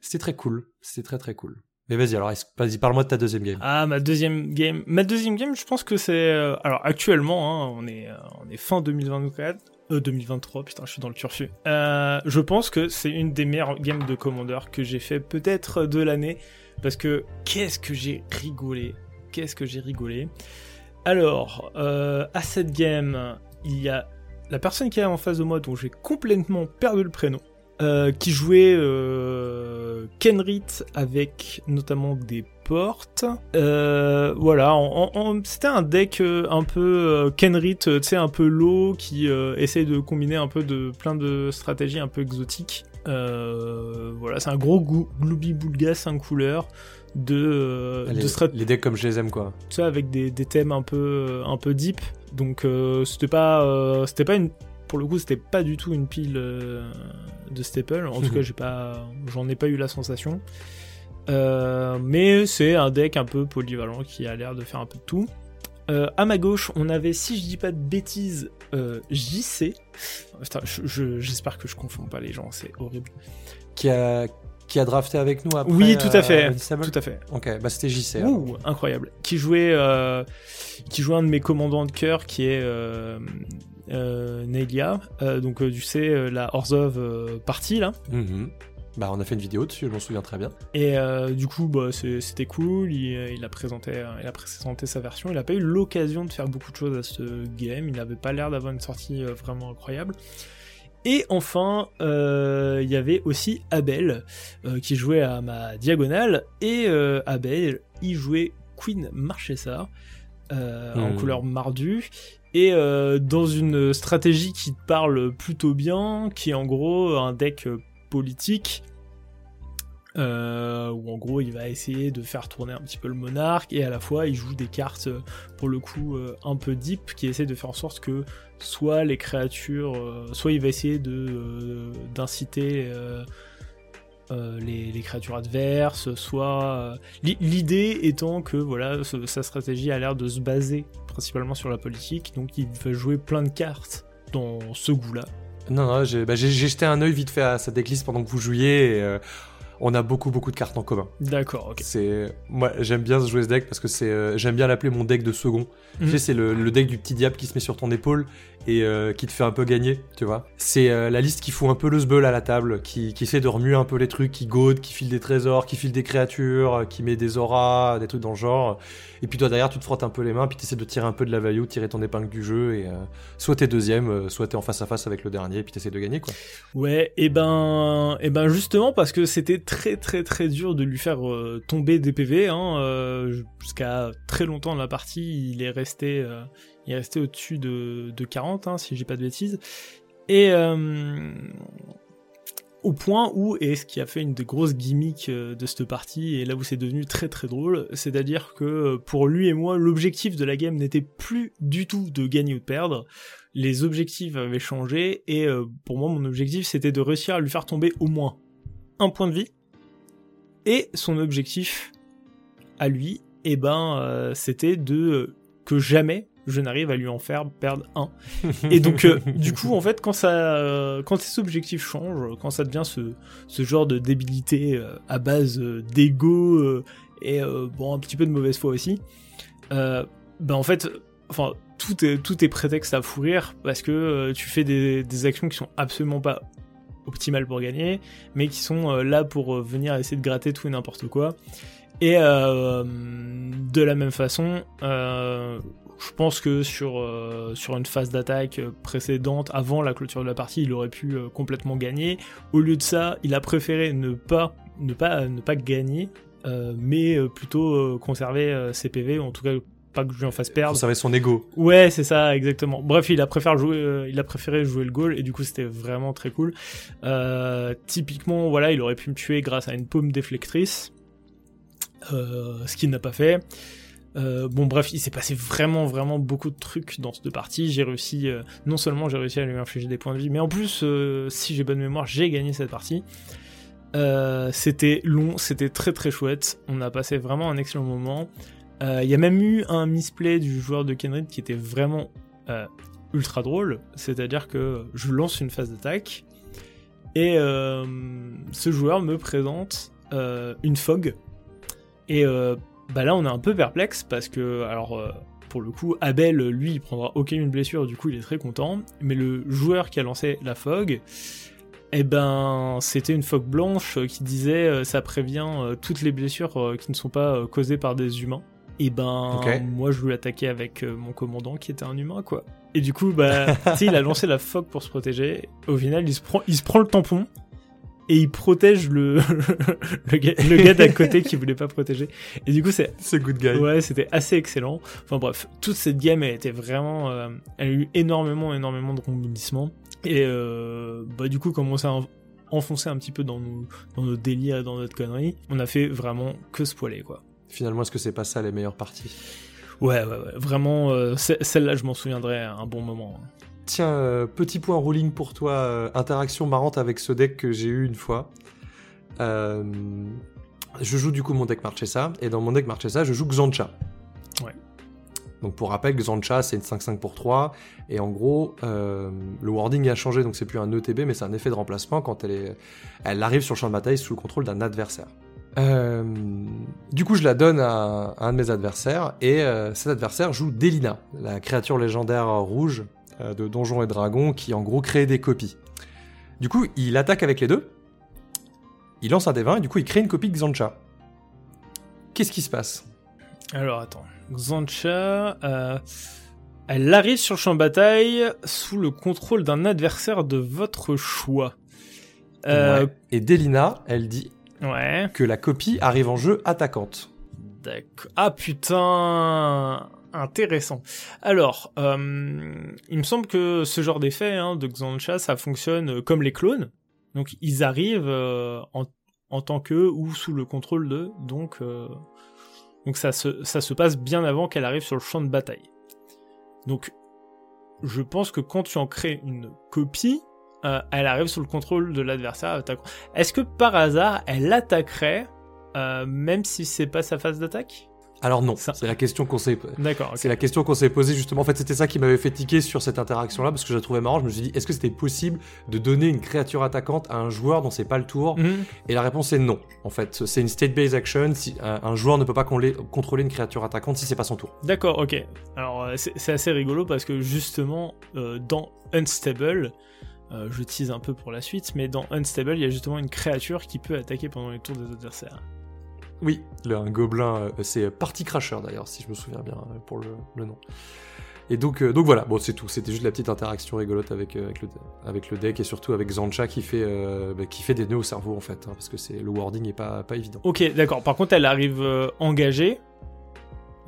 c'était très cool. C'était très très cool. Mais vas-y alors vas-y parle-moi de ta deuxième game. Ah, ma deuxième game. Ma deuxième game, je pense que c'est. euh, alors actuellement, hein, on est euh, on est fin 2024. Euh, 2023, putain, je suis dans le turfu. Euh, je pense que c'est une des meilleures games de Commander que j'ai fait peut-être de l'année. Parce que qu'est-ce que j'ai rigolé. Qu'est-ce que j'ai rigolé. Alors, à cette game, il y a la personne qui est en face de moi dont j'ai complètement perdu le prénom. Euh, qui jouait euh, Kenrit avec notamment des portes. Euh, voilà, c'était un deck euh, un peu euh, Kenrit, tu sais, un peu low, qui euh, essaye de combiner un peu de plein de stratégies un peu exotiques. Euh, voilà, c'est un gros Glooby Boulga 5 couleurs de, euh, les, de les decks comme je les aime quoi. tu sais, avec des, des thèmes un peu un peu deep donc euh, c'était pas euh, c'était pas une pour le coup c'était pas du tout une pile euh, de staple en tout cas (laughs) j'ai pas j'en ai pas eu la sensation Euh, mais c'est un deck un peu polyvalent qui a l'air de faire un peu de tout Euh, à ma gauche, on avait, si je dis pas de bêtises, euh, JC. Putain, je- je- j'espère que je confonds pas les gens, c'est horrible. Qui a, qui a drafté avec nous après. Oui, tout à fait. euh, Tout à fait. Ok, bah c'était JC. Ouh, incroyable. Qui jouait, euh, qui jouait un de mes commandants de cœur, qui est euh, Nelia. Euh, donc, euh, tu sais, euh, la Orzhov euh, partie là. Mhm. Bah on a fait une vidéo dessus, je m'en souviens très bien. Et euh, du coup, bah, c'était cool. Il, il a présenté, euh, il a présenté sa version. Il a pas eu l'occasion de faire beaucoup de choses à ce game. Il n'avait pas l'air d'avoir une sortie euh, vraiment incroyable. Et enfin, euh, il y avait aussi Abel euh, qui jouait à ma diagonale. Et euh, Abel, il jouait Queen Marchesa euh, en Hmm. couleur mardu. Et euh, dans une stratégie qui te parle plutôt bien, qui est en gros un deck politique euh, où en gros il va essayer de faire tourner un petit peu le monarque et à la fois il joue des cartes euh, pour le coup un peu deep qui essaient de faire en sorte que soit les créatures, soit il va essayer d'inciter euh, les, créatures adverses, soit euh, l'i- l'idée étant que voilà sa stratégie a l'air de se baser principalement sur la politique, donc il va jouer plein de cartes dans ce goût-là. Non, non, j'ai bah, jeté un œil vite fait à sa decklist pendant que vous jouiez euh, on a beaucoup beaucoup de cartes en commun. D'accord, ok. C'est moi j'aime bien jouer ce deck parce que c'est euh, j'aime bien l'appeler mon deck de second. Tu Mhm. sais c'est le, le deck du petit diable qui se met sur ton épaule et euh, qui te fait un peu gagner, tu vois. C'est euh, la liste qui fout un peu le sbeul à la table, qui, qui essaie de remuer un peu les trucs, qui gaude, qui file des trésors, qui file des créatures, qui met des auras, des trucs dans le genre. Et puis toi derrière tu te frottes un peu les mains, puis tu essaies de tirer un peu de la value, tirer ton épingle du jeu et soit t'es deuxième, soit t'es en face à face avec le dernier, puis t'essaies de gagner quoi. Ouais, et ben, et ben justement parce que c'était très très très dur de lui faire euh, tomber des PV. Hein, euh, Jusqu'à très longtemps dans la partie, il est resté, euh, il est resté au-dessus de, de 40, hein, si j'ai pas de bêtises. Et au point où, et ce qui a fait une des grosses gimmicks de cette partie, et là où c'est devenu très très drôle, c'est-à-dire que pour lui et moi, l'objectif de la game n'était plus du tout de gagner ou de perdre, les objectifs avaient changé, et pour moi, mon objectif, c'était de réussir à lui faire tomber au moins un point de vie, et son objectif à lui, eh ben, euh, c'était de euh, que jamais je n'arrive à lui en faire perdre un. (laughs) Et donc, euh, du coup, en fait, quand ça, euh, quand ces objectifs changent, quand ça devient ce, ce genre de débilité euh, à base d'ego et bon un petit peu de mauvaise foi aussi, ben en fait, enfin tout est tout est prétexte à fou rire parce que tu fais des, des actions qui sont absolument pas optimales pour gagner, mais qui sont euh, là pour euh, venir essayer de gratter tout et n'importe quoi. Et euh, de la même façon, je pense que sur, une phase d'attaque précédente, avant la clôture de la partie, il aurait pu complètement gagner. Au lieu de ça, il a préféré ne pas, ne pas, ne pas gagner, mais plutôt conserver ses PV, en tout cas pas que je lui en fasse perdre. Conserver son ego. Ouais, c'est ça, exactement. Bref, il a préféré jouer, euh, il a préféré jouer le goal et du coup c'était vraiment très cool. Euh, typiquement, voilà, il aurait pu me tuer grâce à une paume déflectrice, euh, ce qu'il n'a pas fait. Euh, bon bref, il s'est passé vraiment vraiment beaucoup de trucs dans cette partie. J'ai réussi, euh, non seulement j'ai réussi à lui infliger des points de vie, mais en plus, euh, si j'ai bonne mémoire, j'ai gagné cette partie. C'était long, c'était très très chouette. On a passé vraiment un excellent moment. Euh, Il y a même eu un misplay du joueur de Kenrid qui était vraiment euh, ultra drôle. C'est-à-dire que je lance une phase d'attaque et euh, ce joueur me présente une fog. Et bah là, on est un peu perplexe parce que, alors, pour le coup, Abel, lui, il prendra aucune blessure, du coup, il est très content. Mais le joueur qui a lancé la fog, eh ben, c'était une fog blanche qui disait ça prévient toutes les blessures qui ne sont pas causées par des humains. Et ben, Ok. moi, je voulais attaquer avec euh, mon commandant qui était un humain, quoi. Et du coup, bah, (laughs) il a lancé la fog pour se protéger. Au final, il se prend, il se prend le tampon et il protège le, (laughs) le gars, le gars d'à côté qui voulait pas protéger. Et du coup, c'est C'est good guy. Ouais, c'était assez excellent. Enfin bref, toute cette game, elle était vraiment, euh, elle a eu énormément, énormément de rebondissements. Et euh, bah du coup, comme on s'est en- enfoncé un petit peu dans nos, dans nos délires dans notre connerie, on a fait vraiment que se poiler, quoi. Finalement, est-ce que c'est pas ça les meilleures parties? Ouais, ouais, ouais. Vraiment, euh, ce- celle-là, je m'en souviendrai un bon moment. Tiens, euh, petit point rolling pour toi, euh, interaction marrante avec ce deck que j'ai eu une fois. Je joue du coup mon deck Marchesa, et dans mon deck Marchesa, je joue Xancha. Ouais. Donc pour rappel, Xancha c'est une 5-5 pour 3, et en gros, euh, le wording a changé, donc c'est plus un ETB, mais c'est un effet de remplacement quand elle, est, elle arrive sur le champ de bataille sous le contrôle d'un adversaire. Euh, du coup, je la donne à, un de mes adversaires, et euh, cet adversaire joue Delina, la créature légendaire rouge euh, de Donjons et Dragons, qui en gros crée des copies. Du coup, il attaque avec les deux, il lance un des 20, et du coup, il crée une copie de Xancha. Qu'est-ce qui se passe? Alors, attends. Xancha, elle arrive sur le champ de bataille sous le contrôle d'un adversaire de votre choix. Et Delina, elle dit ouais. que la copie arrive en jeu attaquante. D'accord. Ah putain Intéressant. Alors, euh, il me semble que ce genre d'effet hein, de Xancha, ça fonctionne comme les clones. Donc ils arrivent euh, en, en, tant que ou sous le contrôle de. Donc, euh, donc ça, se, ça se passe bien avant qu'elle arrive sur le champ de bataille. Donc je pense que quand tu en crées une copie, euh, elle arrive sous le contrôle de l'adversaire Est-ce que par hasard elle attaquerait euh, même si c'est pas sa phase d'attaque? Alors non, c'est la question qu'on s'est. D'accord. C'est la question qu'on s'est posée justement. En fait, c'était ça qui m'avait fait tiquer sur cette interaction-là parce que je la trouvais marrant. Je me suis dit, est-ce que c'était possible de donner une créature attaquante à un joueur dont c'est pas le tour? Mhm. Et la réponse est non. En fait, c'est une state-based action. Si un, un joueur ne peut pas contrôler une créature attaquante si c'est pas son tour. D'accord, ok. Alors euh, c'est c'est assez rigolo parce que justement euh, dans Unstable, euh, je tease un peu pour la suite, mais dans Unstable, il y a justement une créature qui peut attaquer pendant les tours des adversaires. Oui, le, un gobelin, euh, c'est Party Crasher d'ailleurs, si je me souviens bien euh, pour le, le nom. Et donc, euh, donc voilà, bon c'est tout, c'était juste la petite interaction rigolote avec, euh, avec, le, avec le deck et surtout avec Zancha qui fait, euh, bah, qui fait des nœuds au cerveau en fait, hein, parce que c'est le wording est pas, pas évident. Ok, d'accord. Par contre, elle arrive euh, engagée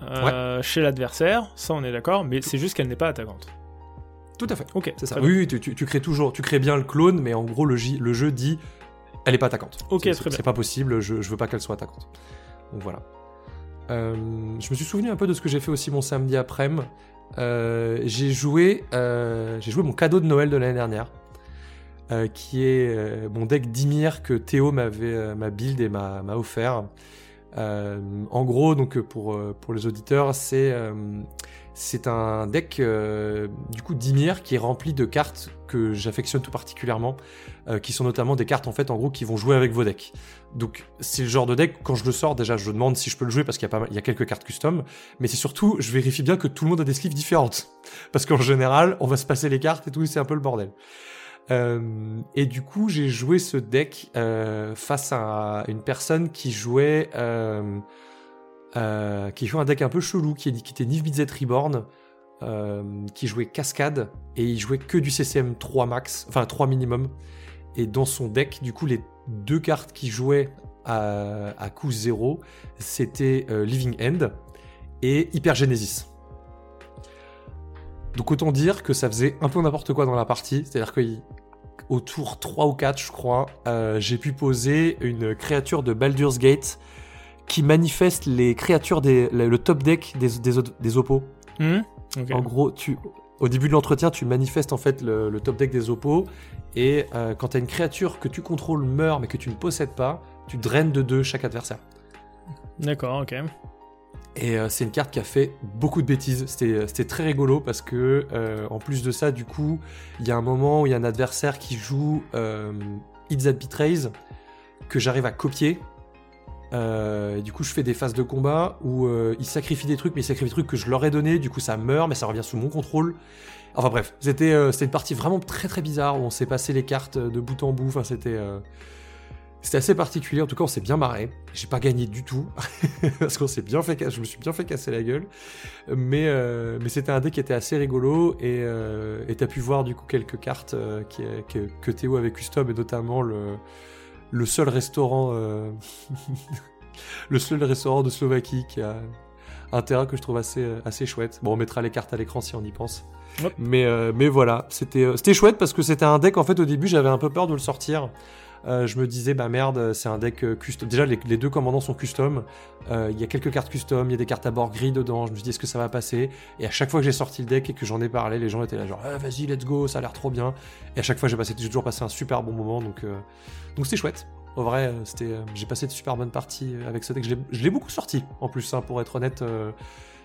euh, chez l'adversaire, ça on est d'accord, mais c'est juste qu'elle n'est pas attaquante. Tout à fait. Ok, C'est ça. Oui, oui, tu, tu- tu crées toujours, tu crées bien le clone, mais en gros le, jeu dit, elle est pas attaquante. Ok, C'est- très bien. C'est pas possible, je, je veux pas qu'elle soit attaquante. Donc voilà. Euh, je me suis souvenu un peu de ce que j'ai fait aussi mon samedi après-midi. Euh, j'ai joué, euh, j'ai joué mon cadeau de Noël de l'année dernière, qui est mon deck Dimir que Théo m'avait m'a build et m'a offert. En gros, donc pour pour les auditeurs, c'est c'est un deck euh, du coup Dimir qui est rempli de cartes que j'affectionne tout particulièrement, euh, qui sont notamment des cartes en fait en gros qui vont jouer avec vos decks. Donc c'est le genre de deck quand je le sors déjà je demande si je peux le jouer parce qu'il y a pas mal, il y a quelques cartes custom, mais c'est surtout je vérifie bien que tout le monde a des sleeves différentes (laughs) parce qu'en général on va se passer les cartes et tout c'est un peu le bordel. Euh, et du coup j'ai joué ce deck face à une personne qui jouait euh, qui jouait un deck un peu chelou qui, était Niv Mizzet Reborn euh, qui jouait Cascade et il jouait que du CCM 3 max, enfin 3 minimum. Et dans son deck, du coup, les deux cartes qui jouaient à, coût 0, c'était euh, Living End et Hypergenesis. Donc autant dire que ça faisait un peu n'importe quoi dans la partie, c'est-à-dire qu'au tour 3 ou 4, je crois, j'ai pu poser une créature de Baldur's Gate qui manifeste les créatures des le top deck des, des, des oppos. Hmm. En gros, tu, au début de l'entretien, tu manifestes en fait le, le top deck des oppos, et euh, quand t'as une créature que tu contrôles meurt mais que tu ne possèdes pas, tu draines de 2 chaque adversaire. D'accord, ok. Et euh, c'est une carte qui a fait beaucoup de bêtises. C'était c'était très rigolo parce que, euh, en plus de ça, du coup, il y a un moment où il y a un adversaire qui joue euh, Hits That Betrays que j'arrive à copier. Euh, du coup, je fais des phases de combat où euh, il sacrifie des trucs, mais il sacrifie des trucs que je leur ai donné. Du coup, ça meurt, mais ça revient sous mon contrôle. Enfin bref, c'était euh, une partie vraiment très très bizarre où on s'est passé les cartes de bout en bout. Enfin, c'était c'était assez particulier. En tout cas, on s'est bien marré. J'ai pas gagné du tout (laughs) parce qu'on s'est bien fait, je me suis bien fait casser la gueule. Mais mais c'était un deck qui était assez rigolo et t'as pu voir du coup quelques cartes que, que Théo avait custom et notamment le le seul restaurant euh, (laughs) le seul restaurant de Slovaquie qui a un terrain que je trouve assez assez chouette. Bon, on mettra les cartes à l'écran si on y pense. Mais euh, mais voilà, c'était euh, c'était chouette parce que c'était un deck en fait au début j'avais un peu peur de le sortir. Euh, je me disais bah merde c'est un deck euh, custom. Déjà les, deux commandants sont custom. Euh, Il y a quelques cartes custom, il y a des cartes à bord gris dedans. Je me suis dit est-ce que ça va passer? Et à chaque fois que j'ai sorti le deck et que j'en ai parlé, les gens étaient là genre Ah, vas-y let's go, ça a l'air trop bien. Et à chaque fois j'ai toujours passé un super bon moment donc c'était chouette. Au vrai, c'était, j'ai passé de super bonnes parties avec ce deck. Je l'ai- je l'ai beaucoup sorti, en plus, hein, pour être honnête.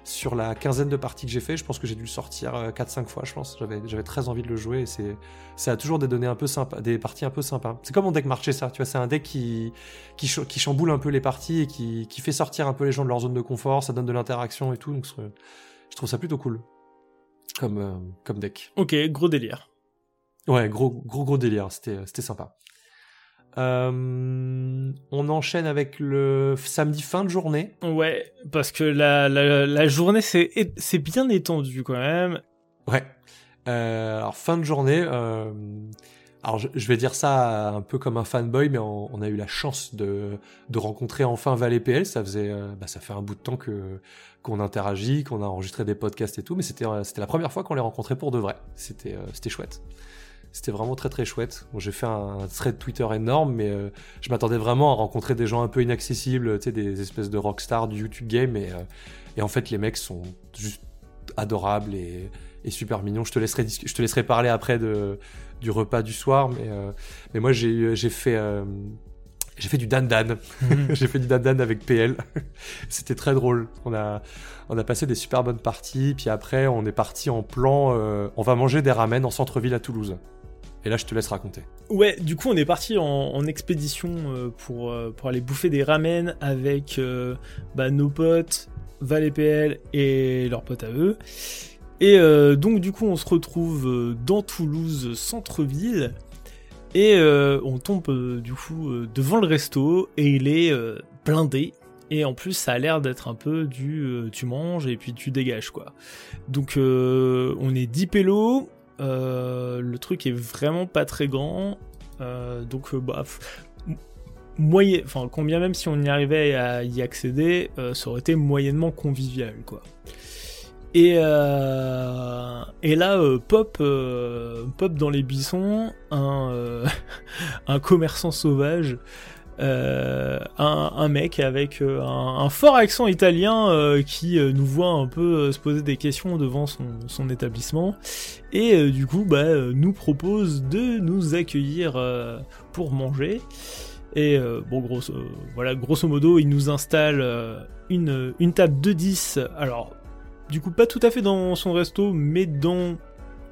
Euh, sur la quinzaine de parties que j'ai fait, je pense que j'ai dû le sortir 4-5 fois, je pense. J'avais, j'avais très envie de le jouer et c'est, ça a toujours des données un peu des parties un peu sympas. C'est comme mon deck marché ça, tu vois, c'est un deck qui, qui, qui, chamboule un peu les parties et qui, qui fait sortir un peu les gens de leur zone de confort, ça donne de l'interaction et tout, donc je trouve ça plutôt cool comme, comme deck. Ok, gros délire. Ouais, gros, gros, gros délire, c'était, c'était sympa. Euh, on enchaîne avec le samedi fin de journée. Ouais, parce que la, la, la journée c'est bien étendu quand même. Ouais. Euh, alors fin de journée. Euh, alors je, vais dire ça un peu comme un fanboy, mais on, a eu la chance de, de rencontrer enfin Val PL. Ça faisait, euh, bah, ça fait un bout de temps que qu'on interagit, qu'on a enregistré des podcasts et tout, mais c'était c'était la première fois qu'on les rencontrait pour de vrai. C'était c'était chouette. C'était vraiment très très chouette. Bon, j'ai fait un thread Twitter énorme, mais euh, je m'attendais vraiment à rencontrer des gens un peu inaccessibles, tu sais, des espèces de rockstars du YouTube game. Et, euh, et, en fait, les mecs sont juste adorables et, et super mignons. Je te laisserai, je te laisserai parler après de, du repas du soir, mais, euh, mais moi j'ai fait. j'ai fait du dan dan. Mhm. (laughs) j'ai fait du dan dan avec PL. (laughs) C'était très drôle. On a, on a passé des super bonnes parties. Puis après, on est parti en plan. on va manger des ramen en centre-ville à Toulouse. Et là, je te laisse raconter. Ouais, du coup, on est parti en, expédition euh, pour, euh, pour aller bouffer des ramen avec euh, bah, nos potes, Val et PL et leurs potes à eux. Et donc, du coup, on se retrouve dans Toulouse, centre-ville. Et on tombe du coup devant le resto et il est blindé. Et en plus, ça a l'air d'être un peu du tu manges et puis tu dégages quoi. Donc, on est 10 pélos le truc est vraiment pas très grand. Euh, donc, euh, bah, moyen, enfin, combien même si on y arrivait à y accéder, ça aurait été moyennement convivial, quoi. Et, et là, pop, pop dans les buissons, un, (laughs) un commerçant sauvage euh, un, mec avec euh, un, fort accent italien euh, qui nous voit un peu se poser des questions devant son, établissement et du coup bah, nous propose de nous accueillir pour manger. Et bon, grosso, voilà, grosso modo, il nous installe une, une table de 10. Alors, du coup, pas tout à fait dans son resto, mais dans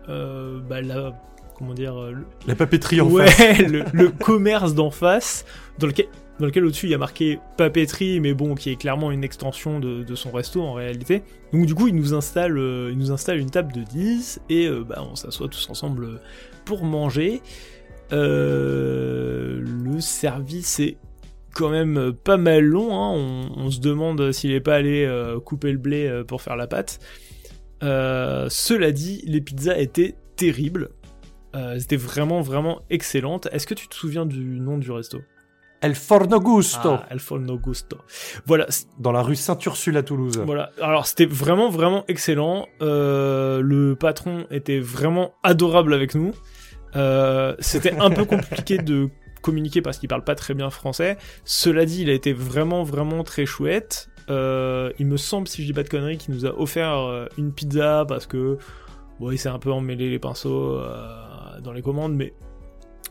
bah, la comment dire euh, la papeterie en ouais, face. (laughs) le, le commerce d'en face dans lequel dans lequel au-dessus il y a marqué papeterie mais bon qui est clairement une extension de, de son resto en réalité. Donc du coup il nous installe euh, il nous installe une table de 10 et euh, bah, on s'assoit tous ensemble pour manger. Le service est quand même pas mal long hein. on, on, se demande s'il est pas allé couper le blé pour faire la pâte. Cela dit les pizzas étaient terribles euh, c'était vraiment, vraiment excellente. Est-ce que tu te souviens du nom du resto? El Forno Gusto. Ah, El Forno Gusto. Voilà. Dans la rue Saint-Ursule à Toulouse. Voilà. Alors c'était vraiment, vraiment excellent. Euh, le patron était vraiment adorable avec nous. Euh, c'était un peu (laughs) compliqué de communiquer parce qu'il parle pas très bien français. Cela dit, il a été vraiment, vraiment très chouette. il me semble, si je dis pas de conneries, qu'il nous a offert une pizza parce que bon, il s'est un peu emmêlé les pinceaux dans les commandes, mais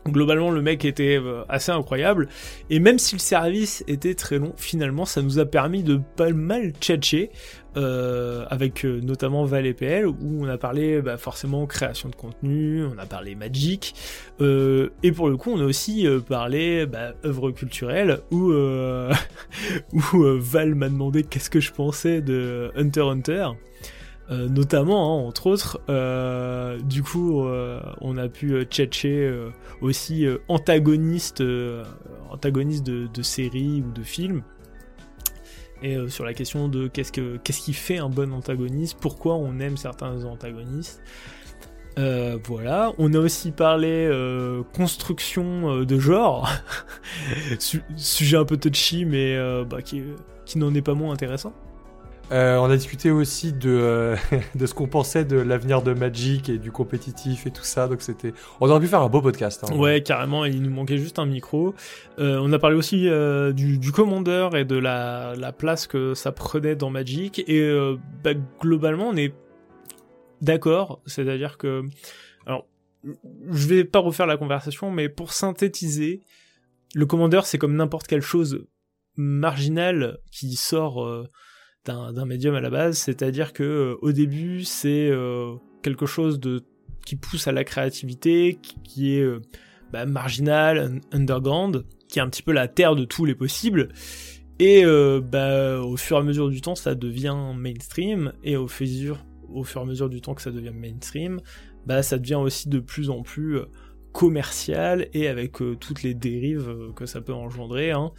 globalement le mec était euh, assez incroyable. Et même si le service était très long finalement ça nous a permis de pas mal tchatcher euh, avec euh, notamment Val et PL où on a parlé bah, forcément création de contenu on a parlé Magic et pour le coup on a aussi parlé bah, œuvre culturelle où, (laughs) où Val m'a demandé qu'est-ce que je pensais de Hunter Hunter euh, notamment, hein, entre autres, euh, du coup, euh, on a pu tchatcher aussi antagoniste, antagoniste de, séries ou de films. Et sur la question de qu'est-ce, que, qu'est-ce qui fait un bon antagoniste, pourquoi on aime certains antagonistes. voilà, on a aussi parlé construction de genre, (laughs) sujet un peu touchy mais bah, qui n'en est pas moins intéressant. Euh, on a discuté aussi de, euh, (laughs) de ce qu'on pensait de l'avenir de Magic et du compétitif et tout ça. Donc c'était, on aurait pu faire un beau podcast. Hein. Ouais, carrément. Il nous manquait juste un micro. Euh, on a parlé aussi du, du commandeur et de la, la place que ça prenait dans Magic. Et bah, globalement, on est d'accord. C'est-à-dire que, alors, je vais pas refaire la conversation, mais pour synthétiser, le commandeur c'est comme n'importe quelle chose marginale qui sort d'un médium à la base, c'est-à-dire que au début c'est quelque chose de qui pousse à la créativité, qui, est bah, marginal, underground, qui est un petit peu la terre de tous les possibles. Et bah, au fur et à mesure du temps, ça devient mainstream, et au fur, et à mesure du temps que ça devient mainstream, bah, ça devient aussi de plus en plus euh, commercial et avec euh, toutes les dérives euh, que ça peut engendrer. Hein.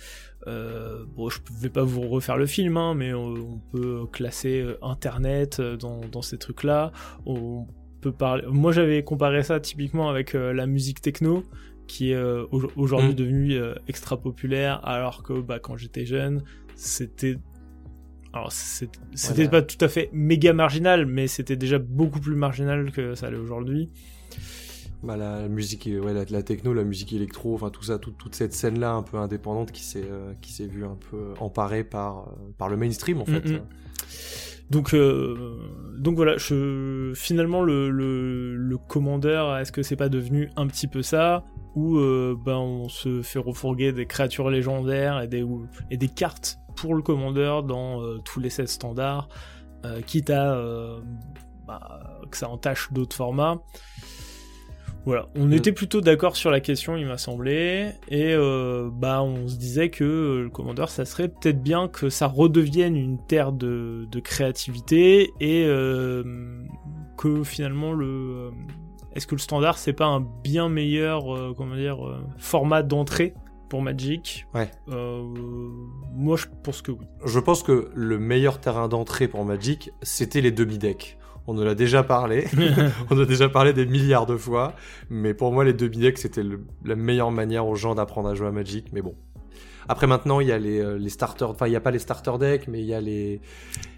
Bon, je vais pas vous refaire le film, hein, mais on, peut classer Internet dans, ces trucs-là. On peut parler. Moi, j'avais comparé ça typiquement avec la musique techno, qui est aujourd'hui mm. devenue extra populaire, alors que bah, quand j'étais jeune, c'était alors c'était pas tout à fait méga marginal, mais c'était déjà beaucoup plus marginal que ça l'est aujourd'hui. Bah, la musique, ouais, la, techno, la musique électro, enfin tout ça, toute cette scène-là un peu indépendante qui s'est euh, qui s'est vue un peu emparée par euh, par le mainstream en fait. Donc euh, donc voilà, je, finalement le le, le commandeur, est-ce que c'est pas devenu un petit peu ça? Où ben on se fait refourguer des créatures légendaires et des et des cartes pour le commandeur dans euh, tous les sets standards, euh, quitte à euh, bah, que ça entache d'autres formats. Voilà, on était plutôt d'accord sur la question, il m'a semblé, et bah on se disait que le commandeur, ça serait peut-être bien que ça redevienne une terre de, créativité et que finalement le est-ce que le standard c'est pas un bien meilleur comment dire format d'entrée pour Magic? Ouais. Euh, moi, je pense que oui. Je pense que le meilleur terrain d'entrée pour Magic, c'était les demi-decks. On en a déjà parlé. (laughs) on a déjà parlé des milliards de fois. Mais pour moi, les demi-decks, c'était la meilleure manière aux gens d'apprendre à jouer à Magic. Mais bon. Après, maintenant, il y a les, euh, les starters. Enfin, il n'y a pas les starter decks, mais il y a les.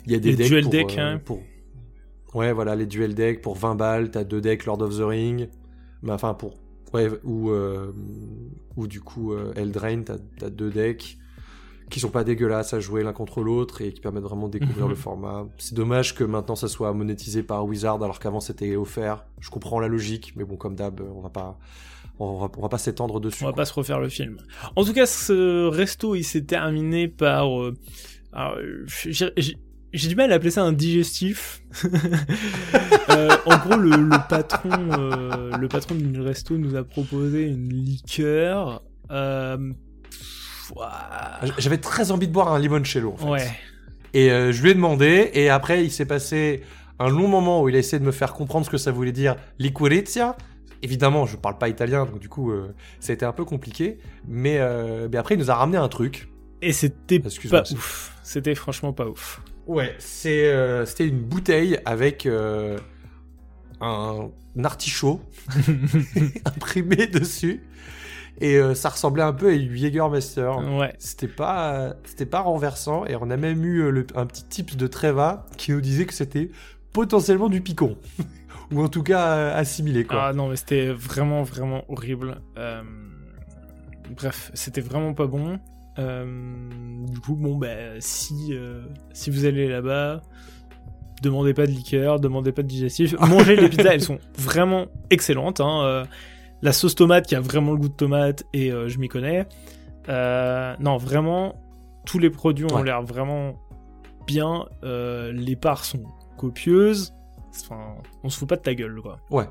Il y a des decks. Duel decks, euh, hein. pour... Ouais, voilà, les duel decks pour 20 balles. T'as deux decks Lord of the Ring. Mais enfin, pour Ouais, ou, euh, ou du coup, Eldraine, t'as as deux decks qui sont pas dégueulasses à jouer l'un contre l'autre et qui permettent vraiment de découvrir le format. C'est dommage que maintenant ça soit monétisé par Wizard alors qu'avant c'était offert. Je comprends la logique, mais bon, comme d'hab, on va pas. On va, on va pas s'étendre dessus. On va pas se refaire le film. En tout cas, ce resto, il s'est terminé par. Euh, alors, j'ai du mal à appeler ça un digestif. (laughs) euh, en gros, le, le patron, euh, le patron du resto nous a proposé une liqueur. Euh, J'avais très envie de boire un limoncello. En fait. Ouais. Et euh, je lui ai demandé, et après il s'est passé un long moment où il a essayé de me faire comprendre ce que ça voulait dire liquorizia. Évidemment, je parle pas italien, donc du coup, euh, ça a été un peu compliqué. Mais, mais après, il nous a ramené un truc. Et c'était pas ouf. C'était franchement pas ouf. Ouais, euh, c'était une bouteille avec euh, un, artichaut (laughs) imprimé dessus et euh, ça ressemblait un peu à une Jägermeister. Ouais. C'était pas c'était pas renversant et on a même eu un petit tips de Treva qui nous disait que c'était potentiellement du picon (laughs) ou en tout cas assimilé quoi. Ah non, mais c'était vraiment vraiment horrible. Bref, c'était vraiment pas bon. Euh, du coup, bon, bah, si, euh, si vous allez là-bas, demandez pas de liqueur, demandez pas de digestif, (laughs) mangez les pizzas, elles sont vraiment excellentes. Hein. Euh, la sauce tomate qui a vraiment le goût de tomate et je m'y connais. non, vraiment, tous les produits ont l'air vraiment bien. les parts sont copieuses. Enfin, on se fout pas de ta gueule, quoi. Ouais,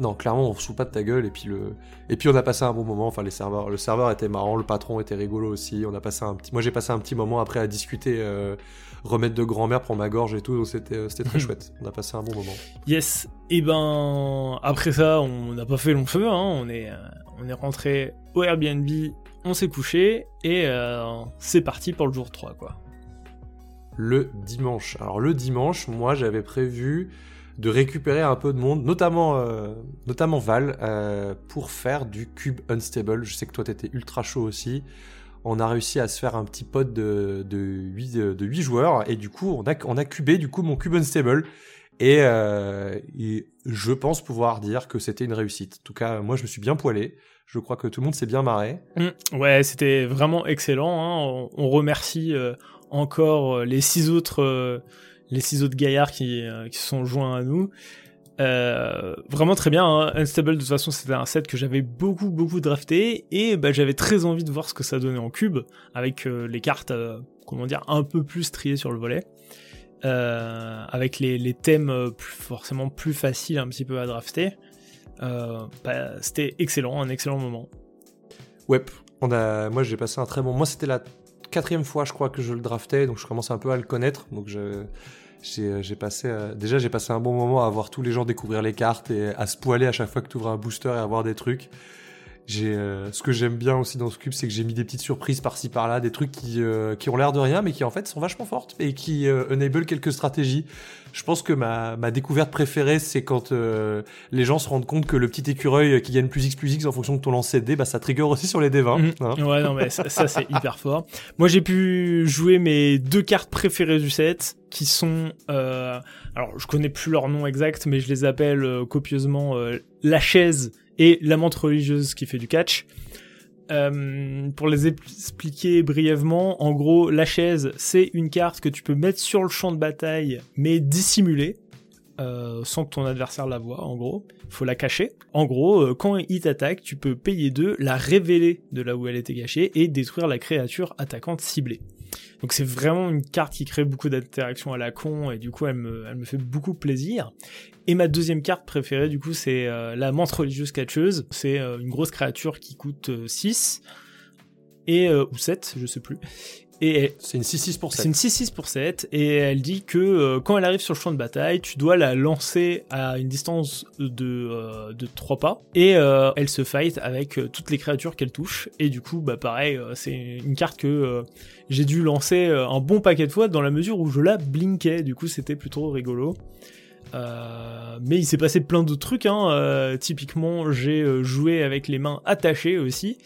non, clairement, on se fout pas de ta gueule et puis le et puis on a passé un bon moment. Enfin, les serveurs, le serveur était marrant, le patron était rigolo aussi. On a passé un petit, moi j'ai passé un petit moment après à discuter, euh, remettre de grand-mère pour ma gorge et tout. Donc c'était euh, c'était très chouette. On a passé un bon moment. Yes. Et eh ben après ça, on n'a pas fait long feu. Hein. On est euh, on est rentré au Airbnb, on s'est couché et c'est parti pour le jour 3 quoi. Le dimanche. Alors le dimanche, moi j'avais prévu de récupérer un peu de monde, notamment, euh, notamment Val, euh, pour faire du cube unstable. Je sais que toi, t'étais ultra chaud aussi. On a réussi à se faire un petit pod de, de, 8, de 8 joueurs, et du coup, on a, on a cubé du coup mon cube unstable. Et, euh, je pense pouvoir dire que c'était une réussite. En tout cas, moi, je me suis bien poilé. Je crois que tout le monde s'est bien marré. Mmh. ouais, c'était vraiment excellent. Hein. On, remercie encore les six autres les six autres gaillards qui, euh, sont joints à nous. Euh, vraiment très bien. Hein. Unstable, de toute façon, c'était un set que j'avais beaucoup, beaucoup drafté. Et bah, j'avais très envie de voir ce que ça donnait en cube, avec euh, les cartes, comment dire, un peu plus triées sur le volet. avec les, les thèmes forcément plus faciles un petit peu à drafter. Bah, c'était excellent, un excellent moment. Ouais, on a, moi j'ai passé un très bon. Moi c'était la quatrième fois, je crois, que je le draftais, donc je commence un peu à le connaître. Donc je, j'ai, j'ai passé, euh, déjà j'ai passé un bon moment à voir tous les gens découvrir les cartes et à se poiler à chaque fois que tu ouvres un booster et à voir des trucs. J'ai, euh, ce que j'aime bien aussi dans ce cube, c'est que j'ai mis des petites surprises par-ci par-là, des trucs qui, euh, qui ont l'air de rien, mais qui en fait sont vachement fortes et qui enable quelques stratégies. Je pense que ma, ma découverte préférée, c'est quand les gens se rendent compte que le petit écureuil qui gagne plus X plus X en fonction de ton lancer de dés, bah ça trigger aussi sur les D20. Mhm. Hein. Ouais, non, mais ça, ça c'est (laughs) hyper fort. Moi, j'ai pu jouer mes deux cartes préférées du set, qui sont, alors je connais plus leur nom exact, mais je les appelle copieusement la chaise et la montre religieuse qui fait du catch. Euh, pour les expliquer brièvement, en gros, la chaise, c'est une carte que tu peux mettre sur le champ de bataille, mais dissimulée, euh, sans que ton adversaire la voie, en gros. Faut la cacher. En gros, euh, quand il t'attaque, tu peux payer deux, la révéler de là où elle était cachée, et détruire la créature attaquante ciblée. Donc c'est vraiment une carte qui crée beaucoup d'interactions à la con et du coup elle me, fait beaucoup plaisir. Et ma deuxième carte préférée du coup c'est euh, la menthe religieuse catcheuse. C'est euh, une grosse créature qui coûte 6 euh, et ou 7, je sais plus. Et c'est une 6-6 pour 7. C'est une 6-6 pour 7 et elle dit que quand elle arrive sur le champ de bataille, tu dois la lancer à une distance de, de 3 pas et elle se fight avec toutes les créatures qu'elle touche et du coup bah pareil, c'est une carte que j'ai dû lancer euh, un bon paquet de fois dans la mesure où je la blinkais. Du coup, c'était plutôt rigolo. Euh, mais il s'est passé plein d'autres trucs. Hein. Euh, typiquement, j'ai joué avec les mains attachées aussi.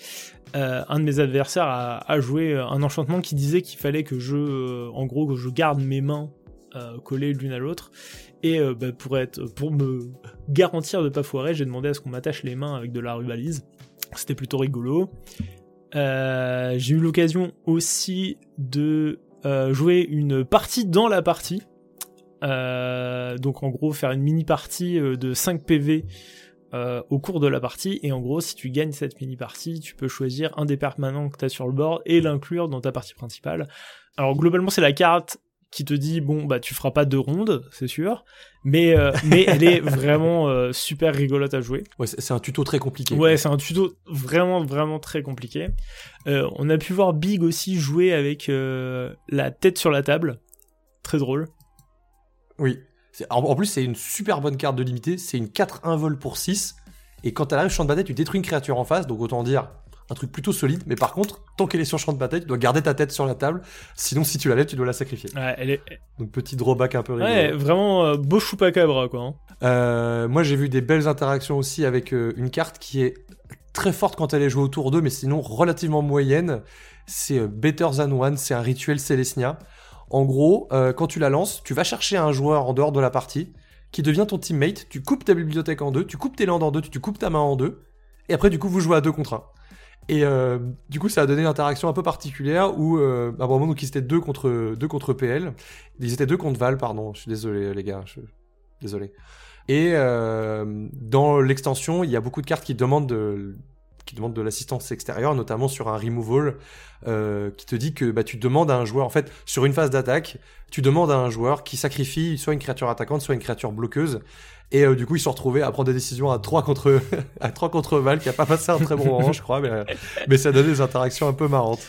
un de mes adversaires a, joué un enchantement qui disait qu'il fallait que je, en gros, que je garde mes mains collées l'une à l'autre. Et bah, pour être, pour me garantir de pas foirer, j'ai demandé à ce qu'on m'attache les mains avec de la rubalise. C'était plutôt rigolo. Euh, j'ai eu l'occasion aussi de euh, jouer une partie dans la partie. Euh, donc en gros faire une mini partie de 5 PV au cours de la partie et en gros si tu gagnes cette mini partie tu peux choisir un des permanents que tu as sur le board et l'inclure dans ta partie principale. Alors globalement c'est la carte qui te dit bon bah tu feras pas deux rondes, c'est sûr, mais euh, (laughs) mais elle est vraiment euh, super rigolote à jouer. Ouais, c'est un tuto très compliqué. Ouais, c'est un tuto vraiment vraiment très compliqué. Euh, on a pu voir Big aussi jouer avec la tête sur la table, très drôle. Oui. En, plus, c'est une super bonne carte de limité. C'est une 4-1 vol pour 6. Et quand elle arrive champ de bataille, tu détruis une créature en face. Donc autant dire, un truc plutôt solide, mais par contre, tant qu'elle est sur champ de bataille, tu dois garder ta tête sur la table, sinon si tu la lèves, tu dois la sacrifier. Ouais, elle est... Donc petit drawback un peu rigolo. Ouais, vraiment euh, beau chupacabra quoi. Hein. Euh, moi j'ai vu des belles interactions aussi avec euh, une carte qui est très forte quand elle est jouée autour d'eux, mais sinon relativement moyenne. C'est Better Than One, c'est un rituel Célestia. En gros, quand tu la lances, tu vas chercher un joueur en dehors de la partie qui devient ton teammate, tu coupes ta bibliothèque en deux, tu coupes tes landes en deux, tu coupes ta main en deux, et après du coup vous jouez à deux contre un. Et euh, du coup, ça a donné une interaction un peu particulière où, euh, à un moment, donc ils étaient deux contre deux contre PL, ils étaient deux contre Val, pardon. Je suis désolé, les gars, je... désolé. Et euh, dans l'extension, il y a beaucoup de cartes qui demandent de qui demandent de l'assistance extérieure, notamment sur un removal, euh, qui te dit que bah, tu demandes à un joueur, en fait, sur une phase d'attaque, tu demandes à un joueur qui sacrifie soit une créature attaquante, soit une créature bloqueuse, et euh, du coup, ils se sont retrouvés à prendre des décisions à 3 contre, (laughs) à 3 contre Val, qui a pas passé un très bon moment, je crois, mais, mais ça donné des interactions un peu marrantes.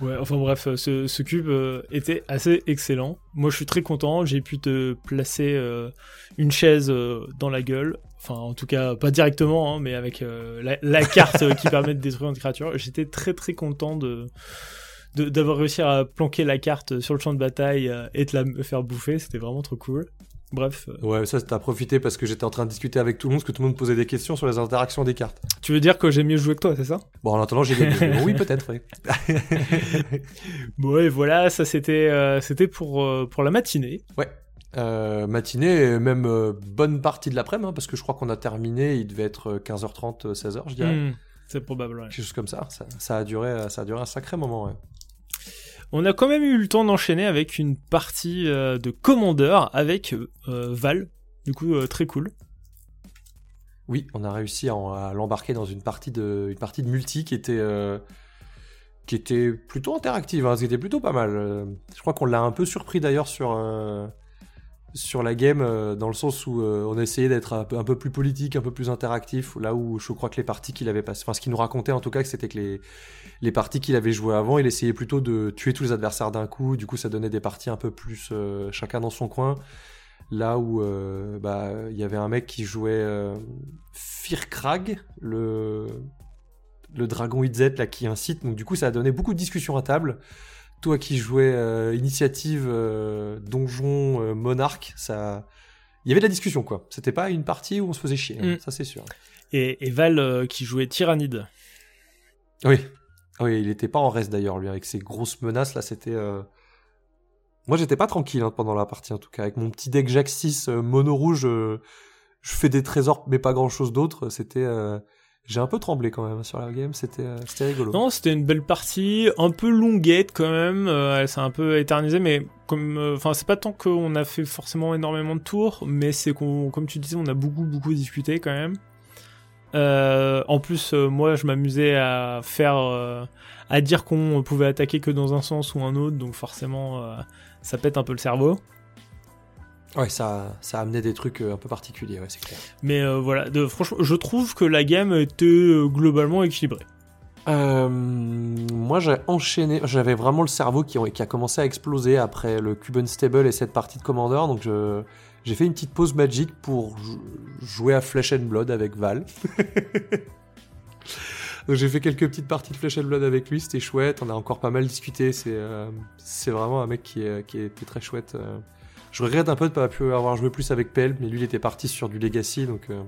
Ouais, enfin bref, ce, cube euh, était assez excellent. Moi, je suis très content. J'ai pu te placer euh, une chaise dans la gueule. Enfin, en tout cas, pas directement, hein, mais avec la, la, carte qui (laughs) permet de détruire une créature. J'étais très très content de d'avoir réussi à planquer la carte sur le champ de bataille et de la faire bouffer. C'était vraiment trop cool. Bref. Euh. Ouais, ça, t'as profité parce que j'étais en train de discuter avec tout le monde, parce que tout le monde posait des questions sur les interactions des cartes. Tu veux dire que j'ai mieux joué que toi, c'est ça? Bon, en attendant, j'ai gagné. (laughs) oui, peut-être, oui. bon, et voilà, ça c'était euh, c'était pour, euh, pour la matinée. Ouais. Matinée et même bonne partie de l'après-midi, hein, parce que je crois qu'on a terminé, il devait être 15h30, 16h, je dirais. Hmm, c'est probable, Quelque chose comme ça. ça. Ça, a duré, ça a duré un sacré moment, ouais on a quand même eu le temps d'enchaîner avec une partie euh, de commandeur avec euh, Val. Du coup, très cool. Oui, on a réussi à, l'embarquer dans une partie de, une partie de multi qui était, qui était plutôt interactive, hein, c'était plutôt pas mal. Je crois qu'on l'a un peu surpris d'ailleurs sur, sur la game euh, dans le sens où euh, on a essayé d'être un peu, plus politique, un peu plus interactif, là où je crois que les parties qu'il avait passées, enfin ce qu'il nous racontait en tout cas, c'était que les, les parties qu'il avait jouées avant, il essayait plutôt de tuer tous les adversaires d'un coup, du coup ça donnait des parties un peu plus euh, chacun dans son coin, là où bah il y avait un mec qui jouait Firkrag, le le dragon Izzet là qui incite, donc du coup ça a donné beaucoup de discussions à table toi qui jouais euh, initiative euh, donjon euh, monarque, ça, il y avait de la discussion quoi. C'était pas une partie où on se faisait chier, hein, mm. ça c'est sûr. Et, Val qui jouait tyrannide. Oui, oui, il était pas en reste d'ailleurs lui avec ses grosses menaces là. C'était moi j'étais pas tranquille hein, pendant la partie en tout cas avec mon petit deck Jack 6 mono rouge. je fais des trésors mais pas grand chose d'autre. C'était j'ai un peu tremblé quand même sur la game, c'était euh, c'était rigolo. Non, c'était une belle partie, un peu longuette quand même, euh, elle s'est un peu éternisée, mais comme, euh, enfin c'est pas tant qu'on a fait forcément énormément de tours, mais c'est qu'on, comme tu disais, on a beaucoup beaucoup discuté quand même. en plus, moi je m'amusais à faire, à dire qu'on pouvait attaquer que dans un sens ou un autre, donc forcément ça pète un peu le cerveau. Ouais, ça, ça a amené des trucs euh, un peu particuliers, ouais, c'est clair. Mais euh, voilà, de, franchement, je trouve que la gamme était euh, globalement équilibrée. moi, j'ai enchaîné, j'avais vraiment le cerveau qui, qui, a commencé à exploser après le Cube Unstable et cette partie de Commander, donc j'ai fait une petite pause magique pour jouer à Flesh and Blood avec Val. (laughs) donc j'ai fait quelques petites parties de Flesh and Blood avec lui, c'était chouette, on a encore pas mal discuté, c'est, vraiment un mec qui, est, qui était très chouette. Je regrette un peu de pas pu avoir joué plus avec Pell, mais lui il était parti sur du Legacy, donc, euh,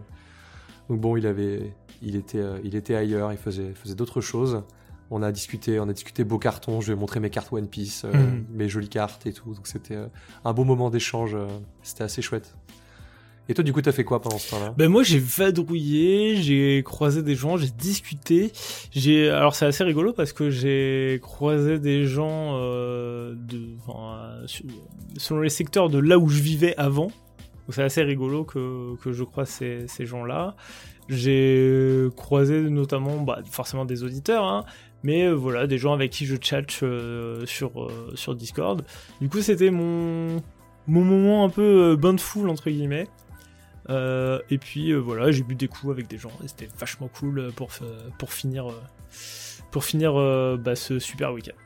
donc bon, il avait, il était, euh, il était ailleurs, il faisait, faisait d'autres choses. On a discuté, on a discuté beaux cartons. Je lui ai montré mes cartes One Piece, euh, mhm. mes jolies cartes et tout. Donc c'était un beau moment d'échange. c'était assez chouette. Et toi, du coup, t'as fait quoi pendant ce temps-là? Ben moi, j'ai vadrouillé, j'ai croisé des gens, j'ai discuté. J'ai alors c'est assez rigolo parce que j'ai croisé des gens euh, de, enfin, selon les secteurs de là où je vivais avant. C'est assez rigolo que, que je croise ces, ces gens-là. J'ai croisé notamment, bah, forcément des auditeurs, hein, mais euh, voilà, des gens avec qui je chatte euh, sur, euh, sur Discord. Du coup, c'était mon, mon moment un peu bain de foule, entre guillemets. Euh, et puis euh, voilà, j'ai bu des coups avec des gens, c'était vachement cool pour, pour finir, pour finir bah, ce super week-end.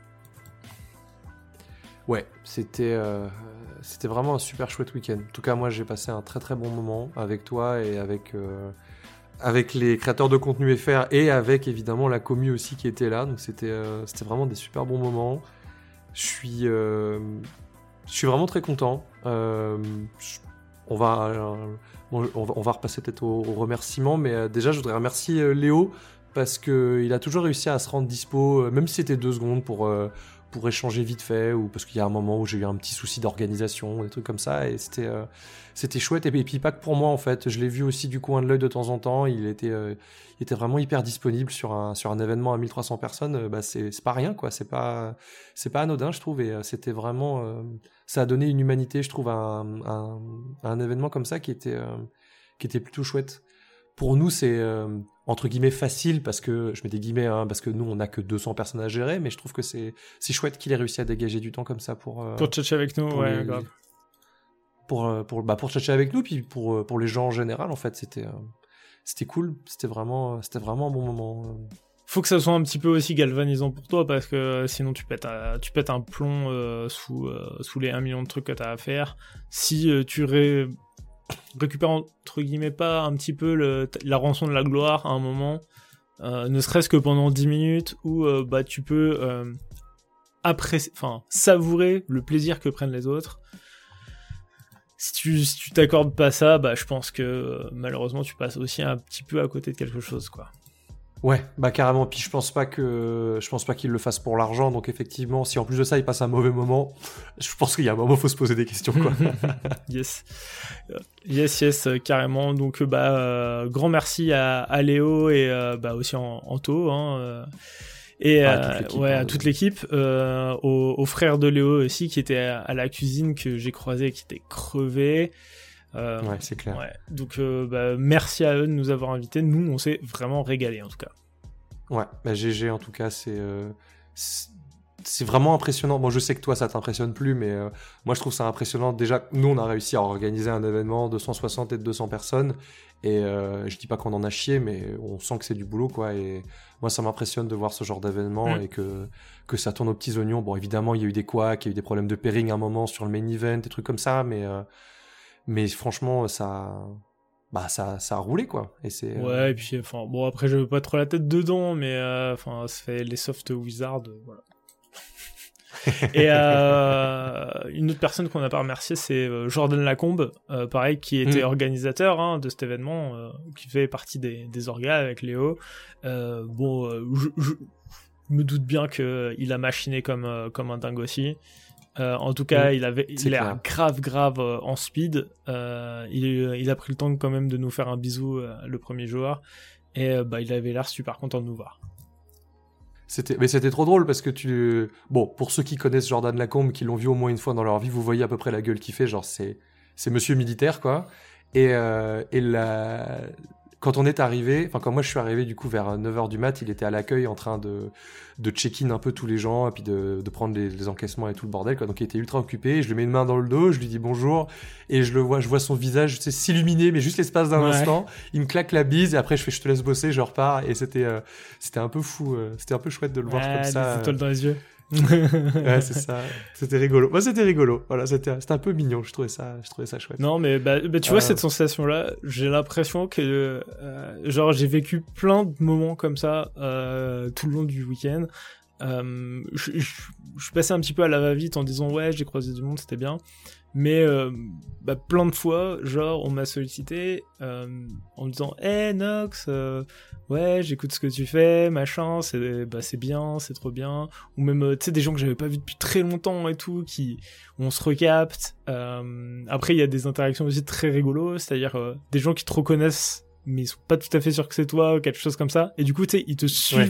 Ouais, c'était c'était vraiment un super chouette week-end. En tout cas, moi j'ai passé un très très bon moment avec toi et avec avec les créateurs de contenu FR et avec évidemment la commu aussi qui était là. Donc c'était c'était vraiment des super bons moments. Je suis je suis vraiment très content. on va on, va, repasser peut-être au, remerciement, mais euh, déjà, je voudrais remercier euh, Léo parce qu'il a toujours réussi à se rendre dispo, euh, même si c'était deux secondes pour, pour échanger vite fait, ou parce qu'il y a un moment où j'ai eu un petit souci d'organisation, des trucs comme ça, et c'était c'était chouette. Et puis, pas que pour moi, en fait, je l'ai vu aussi du coin de l'œil de temps en temps, il était, il était vraiment hyper disponible sur un, sur un événement à 1300 personnes, bah, c'est pas rien, quoi, c'est pas, c'est pas anodin, je trouve, et c'était vraiment ça a donné une humanité, je trouve, à un, événement comme ça qui était, euh, qui était plutôt chouette. Pour nous, c'est euh, entre guillemets facile parce que je mets des guillemets hein, parce que nous on n'a que 200 personnes à gérer, mais je trouve que c'est c'est chouette qu'il ait réussi à dégager du temps comme ça pour euh, pour tchatcher avec nous, ouais, Pour pour bah pour tchatcher avec nous puis pour pour les gens en général en fait c'était c'était cool, c'était vraiment c'était vraiment un bon moment. Faut que ça soit un petit peu aussi galvanisant pour toi parce que euh, sinon tu pètes, un, tu pètes un plomb euh, sous, euh, sous les 1 million de trucs que tu as à faire. Si tu récupères entre guillemets pas un petit peu la rançon de la gloire à un moment, ne serait-ce que pendant 10 minutes où bah, tu peux enfin, savourer le plaisir que prennent les autres. Si tu, si t'accordes pas ça, bah, je pense que malheureusement tu passes aussi un petit peu à côté de quelque chose, quoi. Ouais, bah carrément. Puis je pense pas que je pense pas qu'il le fasse pour l'argent. Donc effectivement, si en plus de ça il passe un mauvais moment, je pense qu'il y a un moment faut se poser des questions quoi. (laughs) yes, yes, yes, carrément. Donc bah euh, grand merci à, Léo et euh, bah aussi en, Anto. Hein, et à toute ouais, à hein, toute l'équipe, euh, aux, frères de Léo aussi qui étaient à, la cuisine que j'ai croisé, qui étaient crevés. Euh, ouais, c'est clair. ouais. Donc, euh, bah, merci à eux de nous avoir invités. Nous, on s'est vraiment régalé en tout cas. Ouais, bah, GG en tout cas, c'est euh, c'est- c'est vraiment impressionnant. Bon, je sais que toi, ça t'impressionne plus, mais euh, moi, je trouve ça impressionnant. Déjà, nous, on a réussi à organiser un événement de 160 et de 200 personnes. Et je dis pas qu'on en a chié, mais on sent que c'est du boulot, quoi. Et moi, ça m'impressionne de voir ce genre d'événement Mm. et que, que ça tourne aux petits oignons. Bon, évidemment, il y a eu des couacs, il y a eu des problèmes de pairing à un moment sur le main event, des trucs comme ça, mais, mais franchement, ça, bah, ça, ça a roulé, quoi. Et c'est, euh, Ouais, et puis, enfin, bon, après, je veux pas trop la tête dedans, mais, euh, enfin, ça fait les soft wizards, euh, voilà. (laughs) et euh, une autre personne qu'on n'a pas remercié, c'est euh, Jordan Lacombe, euh, pareil, qui était Mm. organisateur hein, de cet événement, euh, qui fait partie des, des orgas avec Léo. Euh, bon, euh, je, je me doute bien que il a machiné comme euh, comme un dingue aussi. Euh, en tout cas, il avait, il a grave, grave euh, en speed. Euh, il, il a pris le temps quand même de nous faire un bisou le premier jour, et bah, il avait l'air super content de nous voir. C'était, mais c'était trop drôle parce que tu, bon, pour ceux qui connaissent Jordan Lacombe, qui l'ont vu au moins une fois dans leur vie, vous voyez à peu près la gueule qu'il fait, genre c'est, c'est Monsieur militaire quoi. Et et la, quand on est arrivé, enfin quand moi je suis arrivé du coup vers 9h du mat, il était à l'accueil en train de de check-in un peu tous les gens et puis de, de prendre les, les encaissements et tout le bordel quoi. Donc il était ultra occupé. Je lui mets une main dans le dos, je lui dis bonjour et je le vois, je vois son visage s'illuminer, mais juste l'espace d'un Ouais. instant. Il me claque la bise et après je fais je te laisse bosser, je repars et c'était euh, c'était un peu fou, euh, c'était un peu chouette de le voir comme ça. des étoiles dans les yeux. Ouais, (laughs) c'est ça. C'était rigolo. Moi, c'était rigolo. Voilà, c'était, c'était un peu mignon. Je trouvais ça, je trouvais ça chouette. Non, mais bah, bah, tu vois, Euh. cette sensation-là, j'ai l'impression que, euh, genre, j'ai vécu plein de moments comme ça euh, tout le long du week-end. Euh, je, je, je suis passé un petit peu à la va-vite en disant ouais, j'ai croisé du monde, c'était bien. Mais euh, bah, plein de fois, genre, on m'a sollicité euh, en me disant Hey Nox, ouais, j'écoute ce que tu fais, machin, c'est bah, c'est bien, c'est trop bien. Ou même, tu sais, des gens que j'avais pas vus depuis très longtemps et tout, qui on se recapte. Après, il y a des interactions aussi très rigolos, c'est-à-dire des gens qui te reconnaissent, mais ils sont pas tout à fait sûrs que c'est toi, ou quelque chose comme ça. Et du coup, tu sais, ils te suivent Ouais.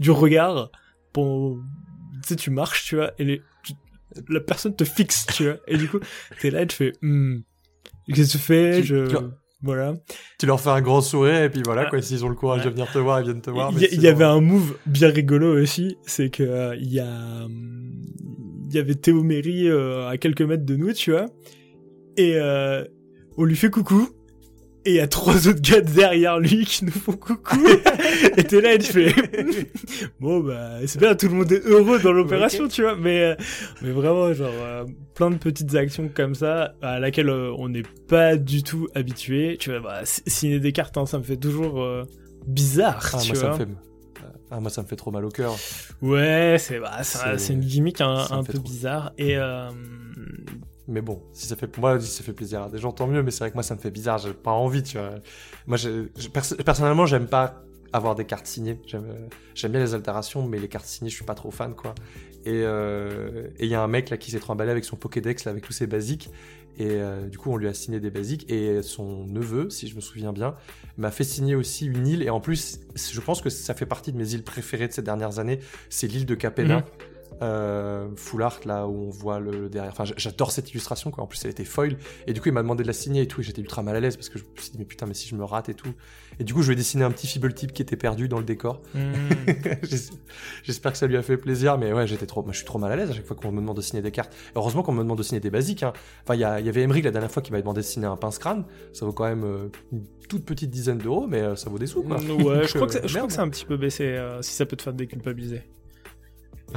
du regard pour. Tu sais, tu marches, tu vois, et les... tu- la personne te fixe, tu vois. Et du coup, (laughs) t'es là et tu fais. Hmm, Qu'est-ce que tu fais Tu- Je. tu- Voilà. Tu leur fais un grand sourire et puis voilà, Ah. quoi. S'ils ont le courage de venir te voir, ils viennent te voir. Il y, avait un move bien rigolo aussi, c'est que euh, il y a il y avait Théo Méry euh, à quelques mètres de nous, tu vois, et euh, on lui fait coucou. Et il y a trois autres gars derrière lui qui nous font coucou. (laughs) et t'es là et tu fais, (laughs) bon bah c'est bien, tout le monde est heureux dans l'opération, tu vois. Mais euh, mais vraiment genre euh, plein de petites actions comme ça à laquelle euh, on n'est pas du tout habitué. Tu vois, bah, signer des cartes, hein, ça me fait toujours euh, bizarre, Ah, tu moi, ça vois. me fait. Ah, moi, ça me fait trop mal au cœur. Ouais, c'est bah, c'est une gimmick un, ça me un peu bizarre et Mais bon, si ça fait, moi, si ça fait plaisir à des gens, tant mieux. Mais c'est vrai que moi, ça me fait bizarre. J'ai pas envie, tu vois. Moi, personnellement, j'aime pas avoir des cartes signées. J'aime, euh, j'aime bien les altérations, mais les cartes signées, je suis pas trop fan, quoi. Et euh, il y a un mec là qui s'est emballé avec son Pokédex, là, avec tous ses basiques. Et euh, du coup, on lui a signé des basiques. Et son neveu, si je me souviens bien, m'a fait signer aussi une île. Et en plus, je pense que ça fait partie de mes îles préférées de ces dernières années. C'est l'île de Capena. Mhm. Euh, full art là où on voit le, le derrière. Enfin, j'adore cette illustration quoi. En plus, elle était foil. Et du coup, il m'a demandé de la signer et tout. Et j'étais ultra mal à l'aise parce que je me suis dit mais putain, mais si je me rate et tout. Et du coup, je vais dessiner un petit Feeble type qui était perdu dans le décor. hmm, (laughs) J'es- J'espère que ça lui a fait plaisir, mais ouais, j'étais trop, moi, je suis trop mal à l'aise à chaque fois qu'on me demande de signer des cartes. Heureusement qu'on me demande de signer des basiques. Hein. Enfin, il y, avait Emery la dernière fois qui m'a demandé de signer un pince crâne. Ça vaut quand même euh, une toute petite dizaine d'euros, mais euh, ça vaut des sous quoi. ouais, je crois que ça- je crois merde. que c'est un petit peu baissé si ça peut te faire déculpabiliser.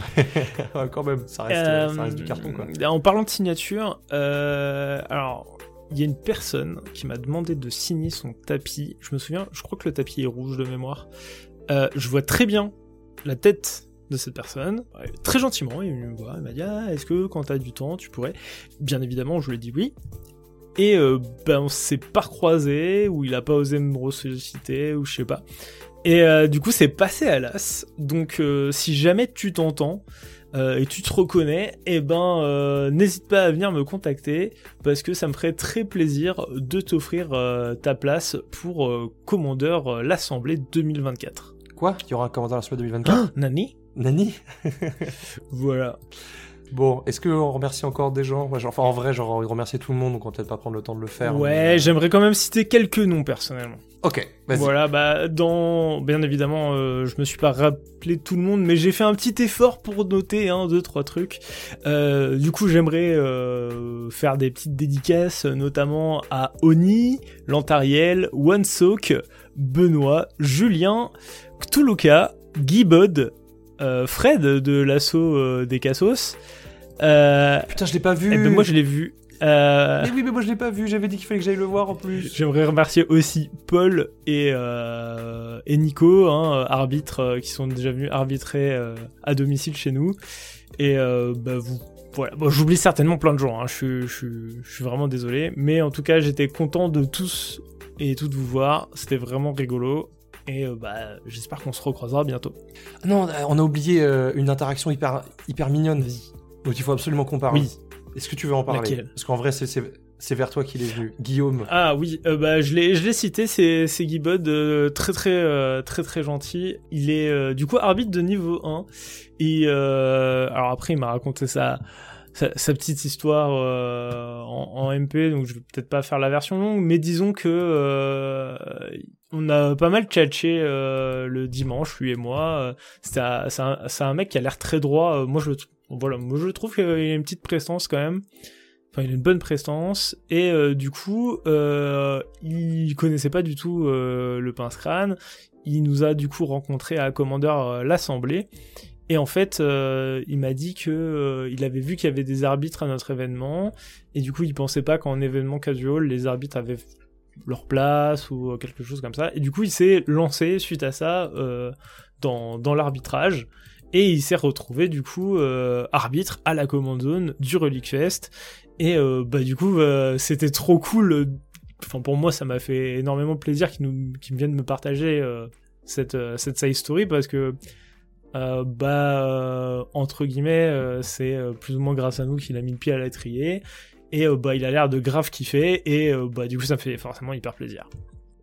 (laughs) Quand même, ça reste, Euh, ça reste du carton quoi. En parlant de signature, euh, alors il y a une personne qui m'a demandé de signer son tapis. Je me souviens, je crois que le tapis est rouge de mémoire. Euh, je vois très bien la tête de cette personne. Très gentiment, il me m'a dit ah, est-ce que quand t'as du temps, tu pourrais? Bien évidemment, je lui ai dit oui. Et euh, ben on s'est pas recroisé, ou il a pas osé me ressolliciter, ou je sais pas. Et euh, du coup, c'est passé à l'as. Donc, euh, si jamais tu t'entends euh, et tu te reconnais, eh ben, n'hésite pas à venir me contacter parce que ça me ferait très plaisir de t'offrir ta place pour commandeur l'Assemblée 2024. Quoi? Il y aura un commandant à la semaine 2024 Nani? Nani? (laughs) Voilà. Bon, est-ce qu'on remercie encore des gens? Genre, Enfin, en vrai, j'aurais envie de remercier tout le monde, donc on va peut-être pas prendre le temps de le faire. Ouais, mais- euh, j'aimerais quand même citer quelques noms personnellement. Ok, vas-y. Voilà, bah dans bien évidemment, euh, je me suis pas rappelé tout le monde, mais j'ai fait un petit effort pour noter un, deux, trois trucs. Euh, du coup, j'aimerais euh, faire des petites dédicaces, notamment à Oni, Lantariel, OneSoak, Benoît, Julien, Cthulhuka, Guy Bod, Fred de l'assaut des Cassos. Euh, Putain, je l'ai pas vu. eh ben, moi, je l'ai vu. Euh, Mais oui, mais moi je l'ai pas vu. J'avais dit qu'il fallait que j'aille le voir en plus. J'aimerais remercier aussi Paul et, euh, et Nico, hein, arbitres euh, qui sont déjà venus arbitrer euh, à domicile chez nous. Et euh, bah, vous, voilà. Bon, j'oublie certainement plein de gens. Hein. Je, suis- je, suis- je suis vraiment désolé, mais en tout cas, j'étais content de tous et toutes vous voir. C'était vraiment rigolo. Et euh, bah, j'espère qu'on se recroisera bientôt. Ah Non, on a oublié euh, une interaction hyper, hyper mignonne. Donc il faut absolument qu'on parle. Oui. Est-ce que tu veux en parler Laquelle? Parce qu'en vrai, c'est- vers toi qu'il est venu. Guillaume. Ah oui, euh, bah je l'ai je l'ai cité, c'est Guy Bod, euh, très très euh, très très gentil. Il est du coup arbitre de niveau 1 et euh, alors après il m'a raconté sa, sa sa petite histoire euh, en, en MP, donc je vais peut-être pas faire la version longue, mais disons que euh, on a pas mal tchatché euh, le dimanche lui et moi. C'est un, un, mec qui a l'air très droit. Moi je le tr- voilà, moi je trouve qu'il a une petite prestance quand même. Enfin, il a une bonne prestance et euh, du coup, euh, il connaissait pas du tout euh, le pince crâne. Il nous a du coup rencontré à Commandeur euh, l'Assemblée et en fait, il m'a dit que il avait vu qu'il y avait des arbitres à notre événement et du coup, il pensait pas qu'en événement casual, les arbitres avaient leur place ou quelque chose comme ça. Et du coup, il s'est lancé suite à ça dans l'arbitrage. Et il s'est retrouvé du coup euh, arbitre à la command zone du Relic Fest. Et euh, bah du coup euh, c'était trop cool. Enfin pour moi ça m'a fait énormément plaisir qu'ils nous qu'ils viennent me partager cette cette side story parce que bah entre guillemets c'est plus ou moins grâce à nous qu'il a mis le pied à l'étrier et bah il a l'air de grave kiffer et bah du coup ça me fait forcément hyper plaisir.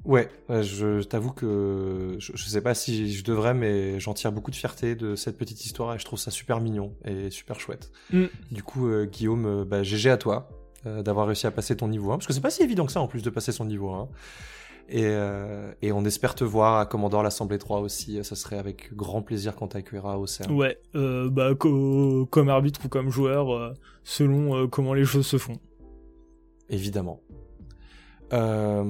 Ouais, ouais, je t'avoue que je, je sais pas si je devrais, mais j'en tire beaucoup de fierté de cette petite histoire et je trouve ça super mignon et super chouette. Mm. Du coup, euh, Guillaume, euh, bah, GG à toi euh, d'avoir réussi à passer ton niveau 1, parce que c'est pas si évident que ça en plus de passer son niveau 1. Et, euh, et on espère te voir à Commandeur l'Assemblée 3 aussi, ça serait avec grand plaisir qu'on t'accueillera au CERN. Ouais, euh, bah co- comme arbitre ou comme joueur euh, selon euh, comment les choses se font. Évidemment. Euh,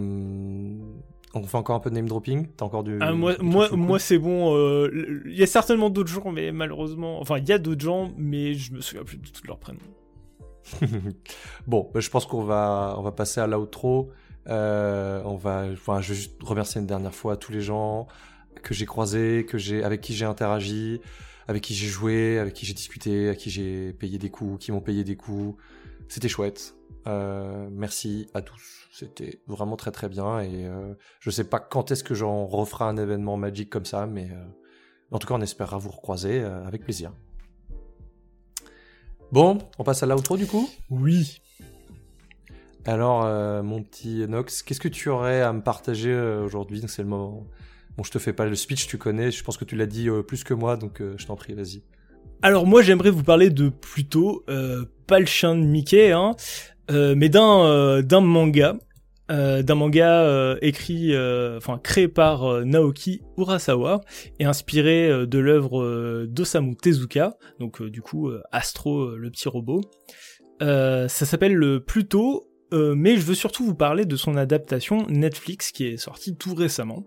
on fait encore un peu de name dropping T'as encore du. Ah, moi, du moi, moi c'est bon. euh, Il y a certainement d'autres gens, mais malheureusement, enfin, il y a d'autres gens, mais je me souviens plus de tous leurs prénoms. (laughs) bon, bah, je pense qu'on va, on va passer à l'outro. Euh, on va, enfin, je vais juste remercier une dernière fois tous les gens que j'ai croisés, que j'ai, avec qui j'ai interagi, avec qui j'ai joué, avec qui j'ai discuté, à qui j'ai payé des coups, qui m'ont payé des coups. C'était chouette. Euh, merci à tous. C'était vraiment très très bien et euh, je sais pas quand est-ce que j'en referai un événement magique comme ça, mais euh, en tout cas on espérera vous recroiser avec plaisir. Bon, on passe à l'outro du coup? Oui. Alors, mon petit Nox, qu'est-ce que tu aurais à me partager aujourd'hui? C'est le moment. Bon, je te fais pas le speech, tu connais. Je pense que tu l'as dit plus que moi, donc je t'en prie, vas-y. Alors moi, j'aimerais vous parler de plutôt euh, pas le chien de Mickey, hein, mais d'un euh, d'un manga, euh, d'un manga euh, écrit, euh, enfin créé par euh, Naoki Urasawa et inspiré euh, de l'œuvre euh, d'Osamu Tezuka, donc euh, du coup euh, Astro, euh, le petit robot. Euh, ça s'appelle le Pluto, euh, mais je veux surtout vous parler de son adaptation Netflix qui est sortie tout récemment.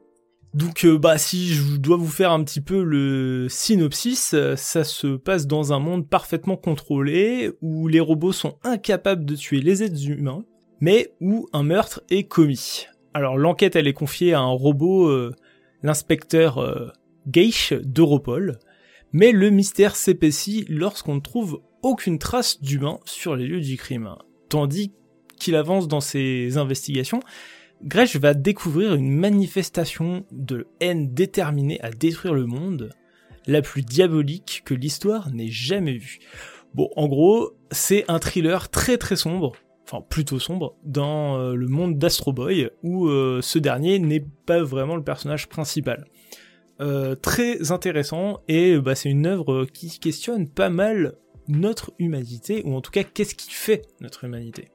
Donc euh, bah si je dois vous faire un petit peu le synopsis, euh, ça se passe dans un monde parfaitement contrôlé où les robots sont incapables de tuer les êtres humains, mais où un meurtre est commis. Alors l'enquête elle est confiée à un robot, euh, l'inspecteur Geish d'Europol, mais le mystère s'épaissit lorsqu'on ne trouve aucune trace d'humain sur les lieux du crime. Tandis qu'il avance dans ses investigations, Gresh va découvrir une manifestation de haine déterminée à détruire le monde, la plus diabolique que l'histoire n'ait jamais vue. Bon, en gros, c'est un thriller très très sombre, enfin plutôt sombre, dans euh, le monde d'Astro Boy, où euh, ce dernier n'est pas vraiment le personnage principal. Euh, très intéressant, et bah, c'est une œuvre qui questionne pas mal notre humanité, ou en tout cas qu'est-ce qui fait notre humanité.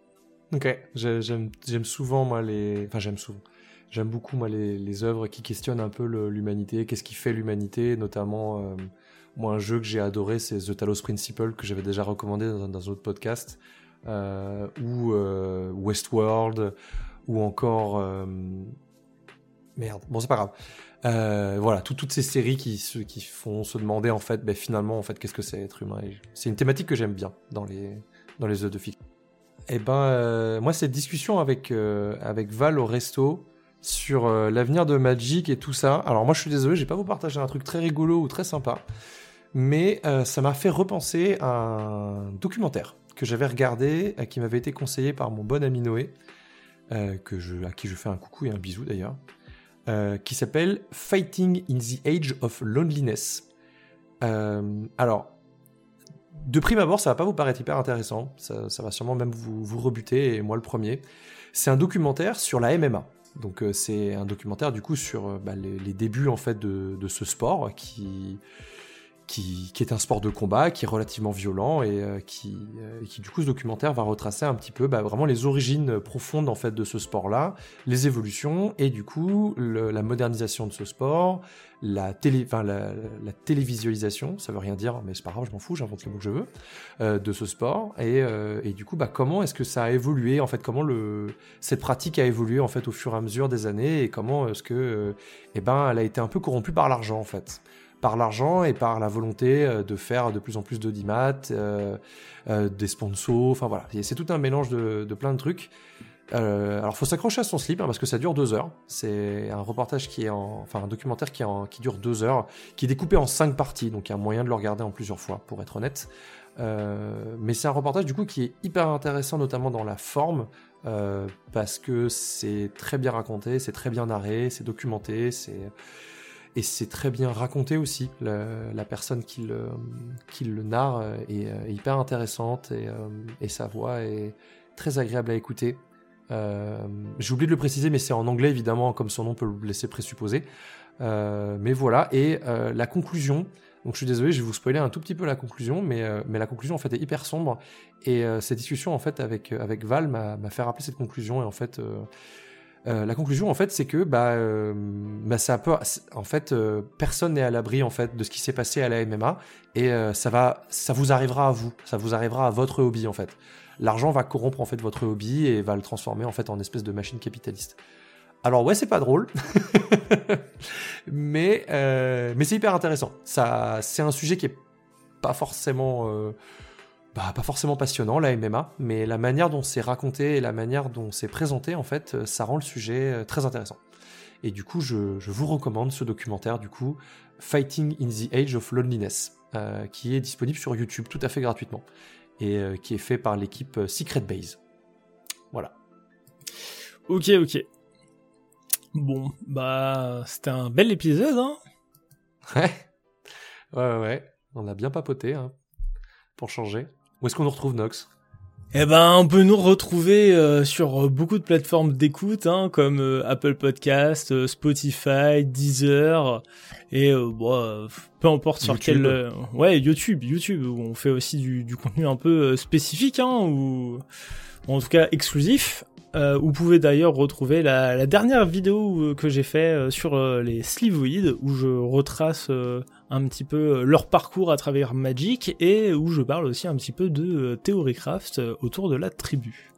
Ok, j'aime souvent moi les, enfin j'aime souvent, j'aime beaucoup moi les, œuvres qui questionnent un peu l'humanité, qu'est-ce qui fait l'humanité, notamment euh, moi un jeu que j'ai adoré c'est The Talos Principle que j'avais déjà recommandé dans, un autre podcast, euh, ou euh, Westworld, ou encore merde, bon c'est pas grave. Voilà, toutes ces séries qui, qui font se demander en fait, ben, finalement en fait, qu'est-ce que c'est être humain? C'est une thématique que j'aime bien dans les dans les œuvres de fiction. Eh ben, euh, moi cette discussion avec euh, avec Val au resto sur euh, l'avenir de Magic et tout ça. Alors moi je suis désolé, j'ai pas vous partager un truc très rigolo ou très sympa, mais ça m'a fait repenser à un documentaire que j'avais regardé, qui m'avait été conseillé par mon bon ami Noé, à qui je fais un coucou et un bisou d'ailleurs. Qui s'appelle Fighting in the Age of Loneliness. Alors, de prime abord, ça va pas vous paraître hyper intéressant, ça, ça va sûrement même vous, vous, rebuter, et moi le premier. C'est un documentaire sur la MMA. Donc euh, c'est un documentaire du coup sur euh, bah, les, débuts en fait de ce sport qui qui, est un sport de combat, qui est relativement violent et, euh, qui, euh, qui, du coup, ce documentaire va retracer un petit peu bah, vraiment les origines profondes en fait de ce sport-là, les évolutions et du coup la modernisation de ce sport, la, télé, télévisualisation, ça veut rien dire, mais c'est pas grave, je m'en fous, j'invente le mot que je veux, euh, de ce sport et, et du coup, bah, comment est-ce que ça a évolué en fait, comment cette pratique a évolué en fait au fur et à mesure des années et comment est-ce que, eh ben, elle a été un peu corrompue par l'argent en fait par l'argent et par la volonté euh, de faire de plus en plus d'audimat, euh, euh, des sponsors, enfin voilà, c'est tout un mélange de, plein de trucs. Euh, alors faut s'accrocher à son slip hein, parce que ça dure deux heures. C'est un reportage qui est en, enfin un documentaire qui, en, qui dure deux heures, qui est découpé en cinq parties, donc il y a moyen de le regarder en plusieurs fois pour être honnête. Mais c'est un reportage du coup qui est hyper intéressant, notamment dans la forme, parce que c'est très bien raconté, c'est très bien narré, c'est documenté, c'est et c'est très bien raconté aussi. La personne qui le, narre est, est hyper intéressante et, euh, et, sa voix est très agréable à écouter. Euh, J'ai oublié de le préciser, mais c'est en anglais évidemment, comme son nom peut le laisser présupposer. Euh, mais voilà, et euh, la conclusion. Donc je suis désolé, je vais vous spoiler un tout petit peu la conclusion, mais, euh, mais la conclusion en fait est hyper sombre. Et cette discussion en fait avec, avec Val m'a fait rappeler cette conclusion et en fait euh, la conclusion, en fait, c'est que bah, euh, bah ça en fait, euh, personne n'est à l'abri en fait de ce qui s'est passé à la MMA et ça va, ça vous arrivera à vous, ça vous arrivera à votre hobby en fait. L'argent va corrompre en fait votre hobby et va le transformer en fait en espèce de machine capitaliste. Alors ouais, c'est pas drôle, (laughs) mais mais c'est hyper intéressant. Ça, c'est un sujet qui est pas forcément bah, pas forcément passionnant, la MMA, mais la manière dont c'est raconté et la manière dont c'est présenté, en fait, euh, ça rend le sujet euh, très intéressant. Et du coup, je, je vous recommande ce documentaire, du coup, Fighting in the Age of Loneliness, euh, qui est disponible sur YouTube tout à fait gratuitement, et euh, qui est fait par l'équipe Secret Base. Voilà. Ok, ok. Bon, bah, c'était un bel épisode, hein Ouais. Ouais, ouais, on a bien papoté, hein, pour changer. Où est-ce qu'on nous retrouve, Nox? Eh ben, on peut nous retrouver euh, sur beaucoup de plateformes d'écoute, hein, comme euh, Apple Podcast, euh, Spotify, Deezer, et bon, peu importe sur YouTube. quel, ouais, YouTube, YouTube, où on fait aussi du, du contenu un peu spécifique, hein, ou en tout cas exclusif. Euh, vous pouvez d'ailleurs retrouver la, la, dernière vidéo que j'ai fait euh, sur euh, les Slivoids, où je retrace un petit peu leur parcours à travers Magic, et où je parle aussi un petit peu de Theorycraft autour de la tribu.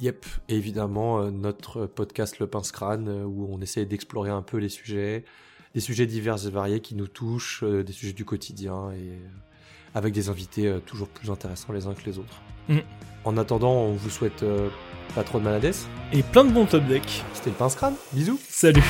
Yep, évidemment notre podcast Le Pince Crâne, où on essaie d'explorer un peu les sujets, des sujets divers et variés qui nous touchent, des sujets du quotidien, et avec des invités toujours plus intéressants les uns que les autres. Mm. En attendant, on vous souhaite euh, pas trop de malades. Et plein de bons top decks. C'était le pince crâne. Bisous. Salut.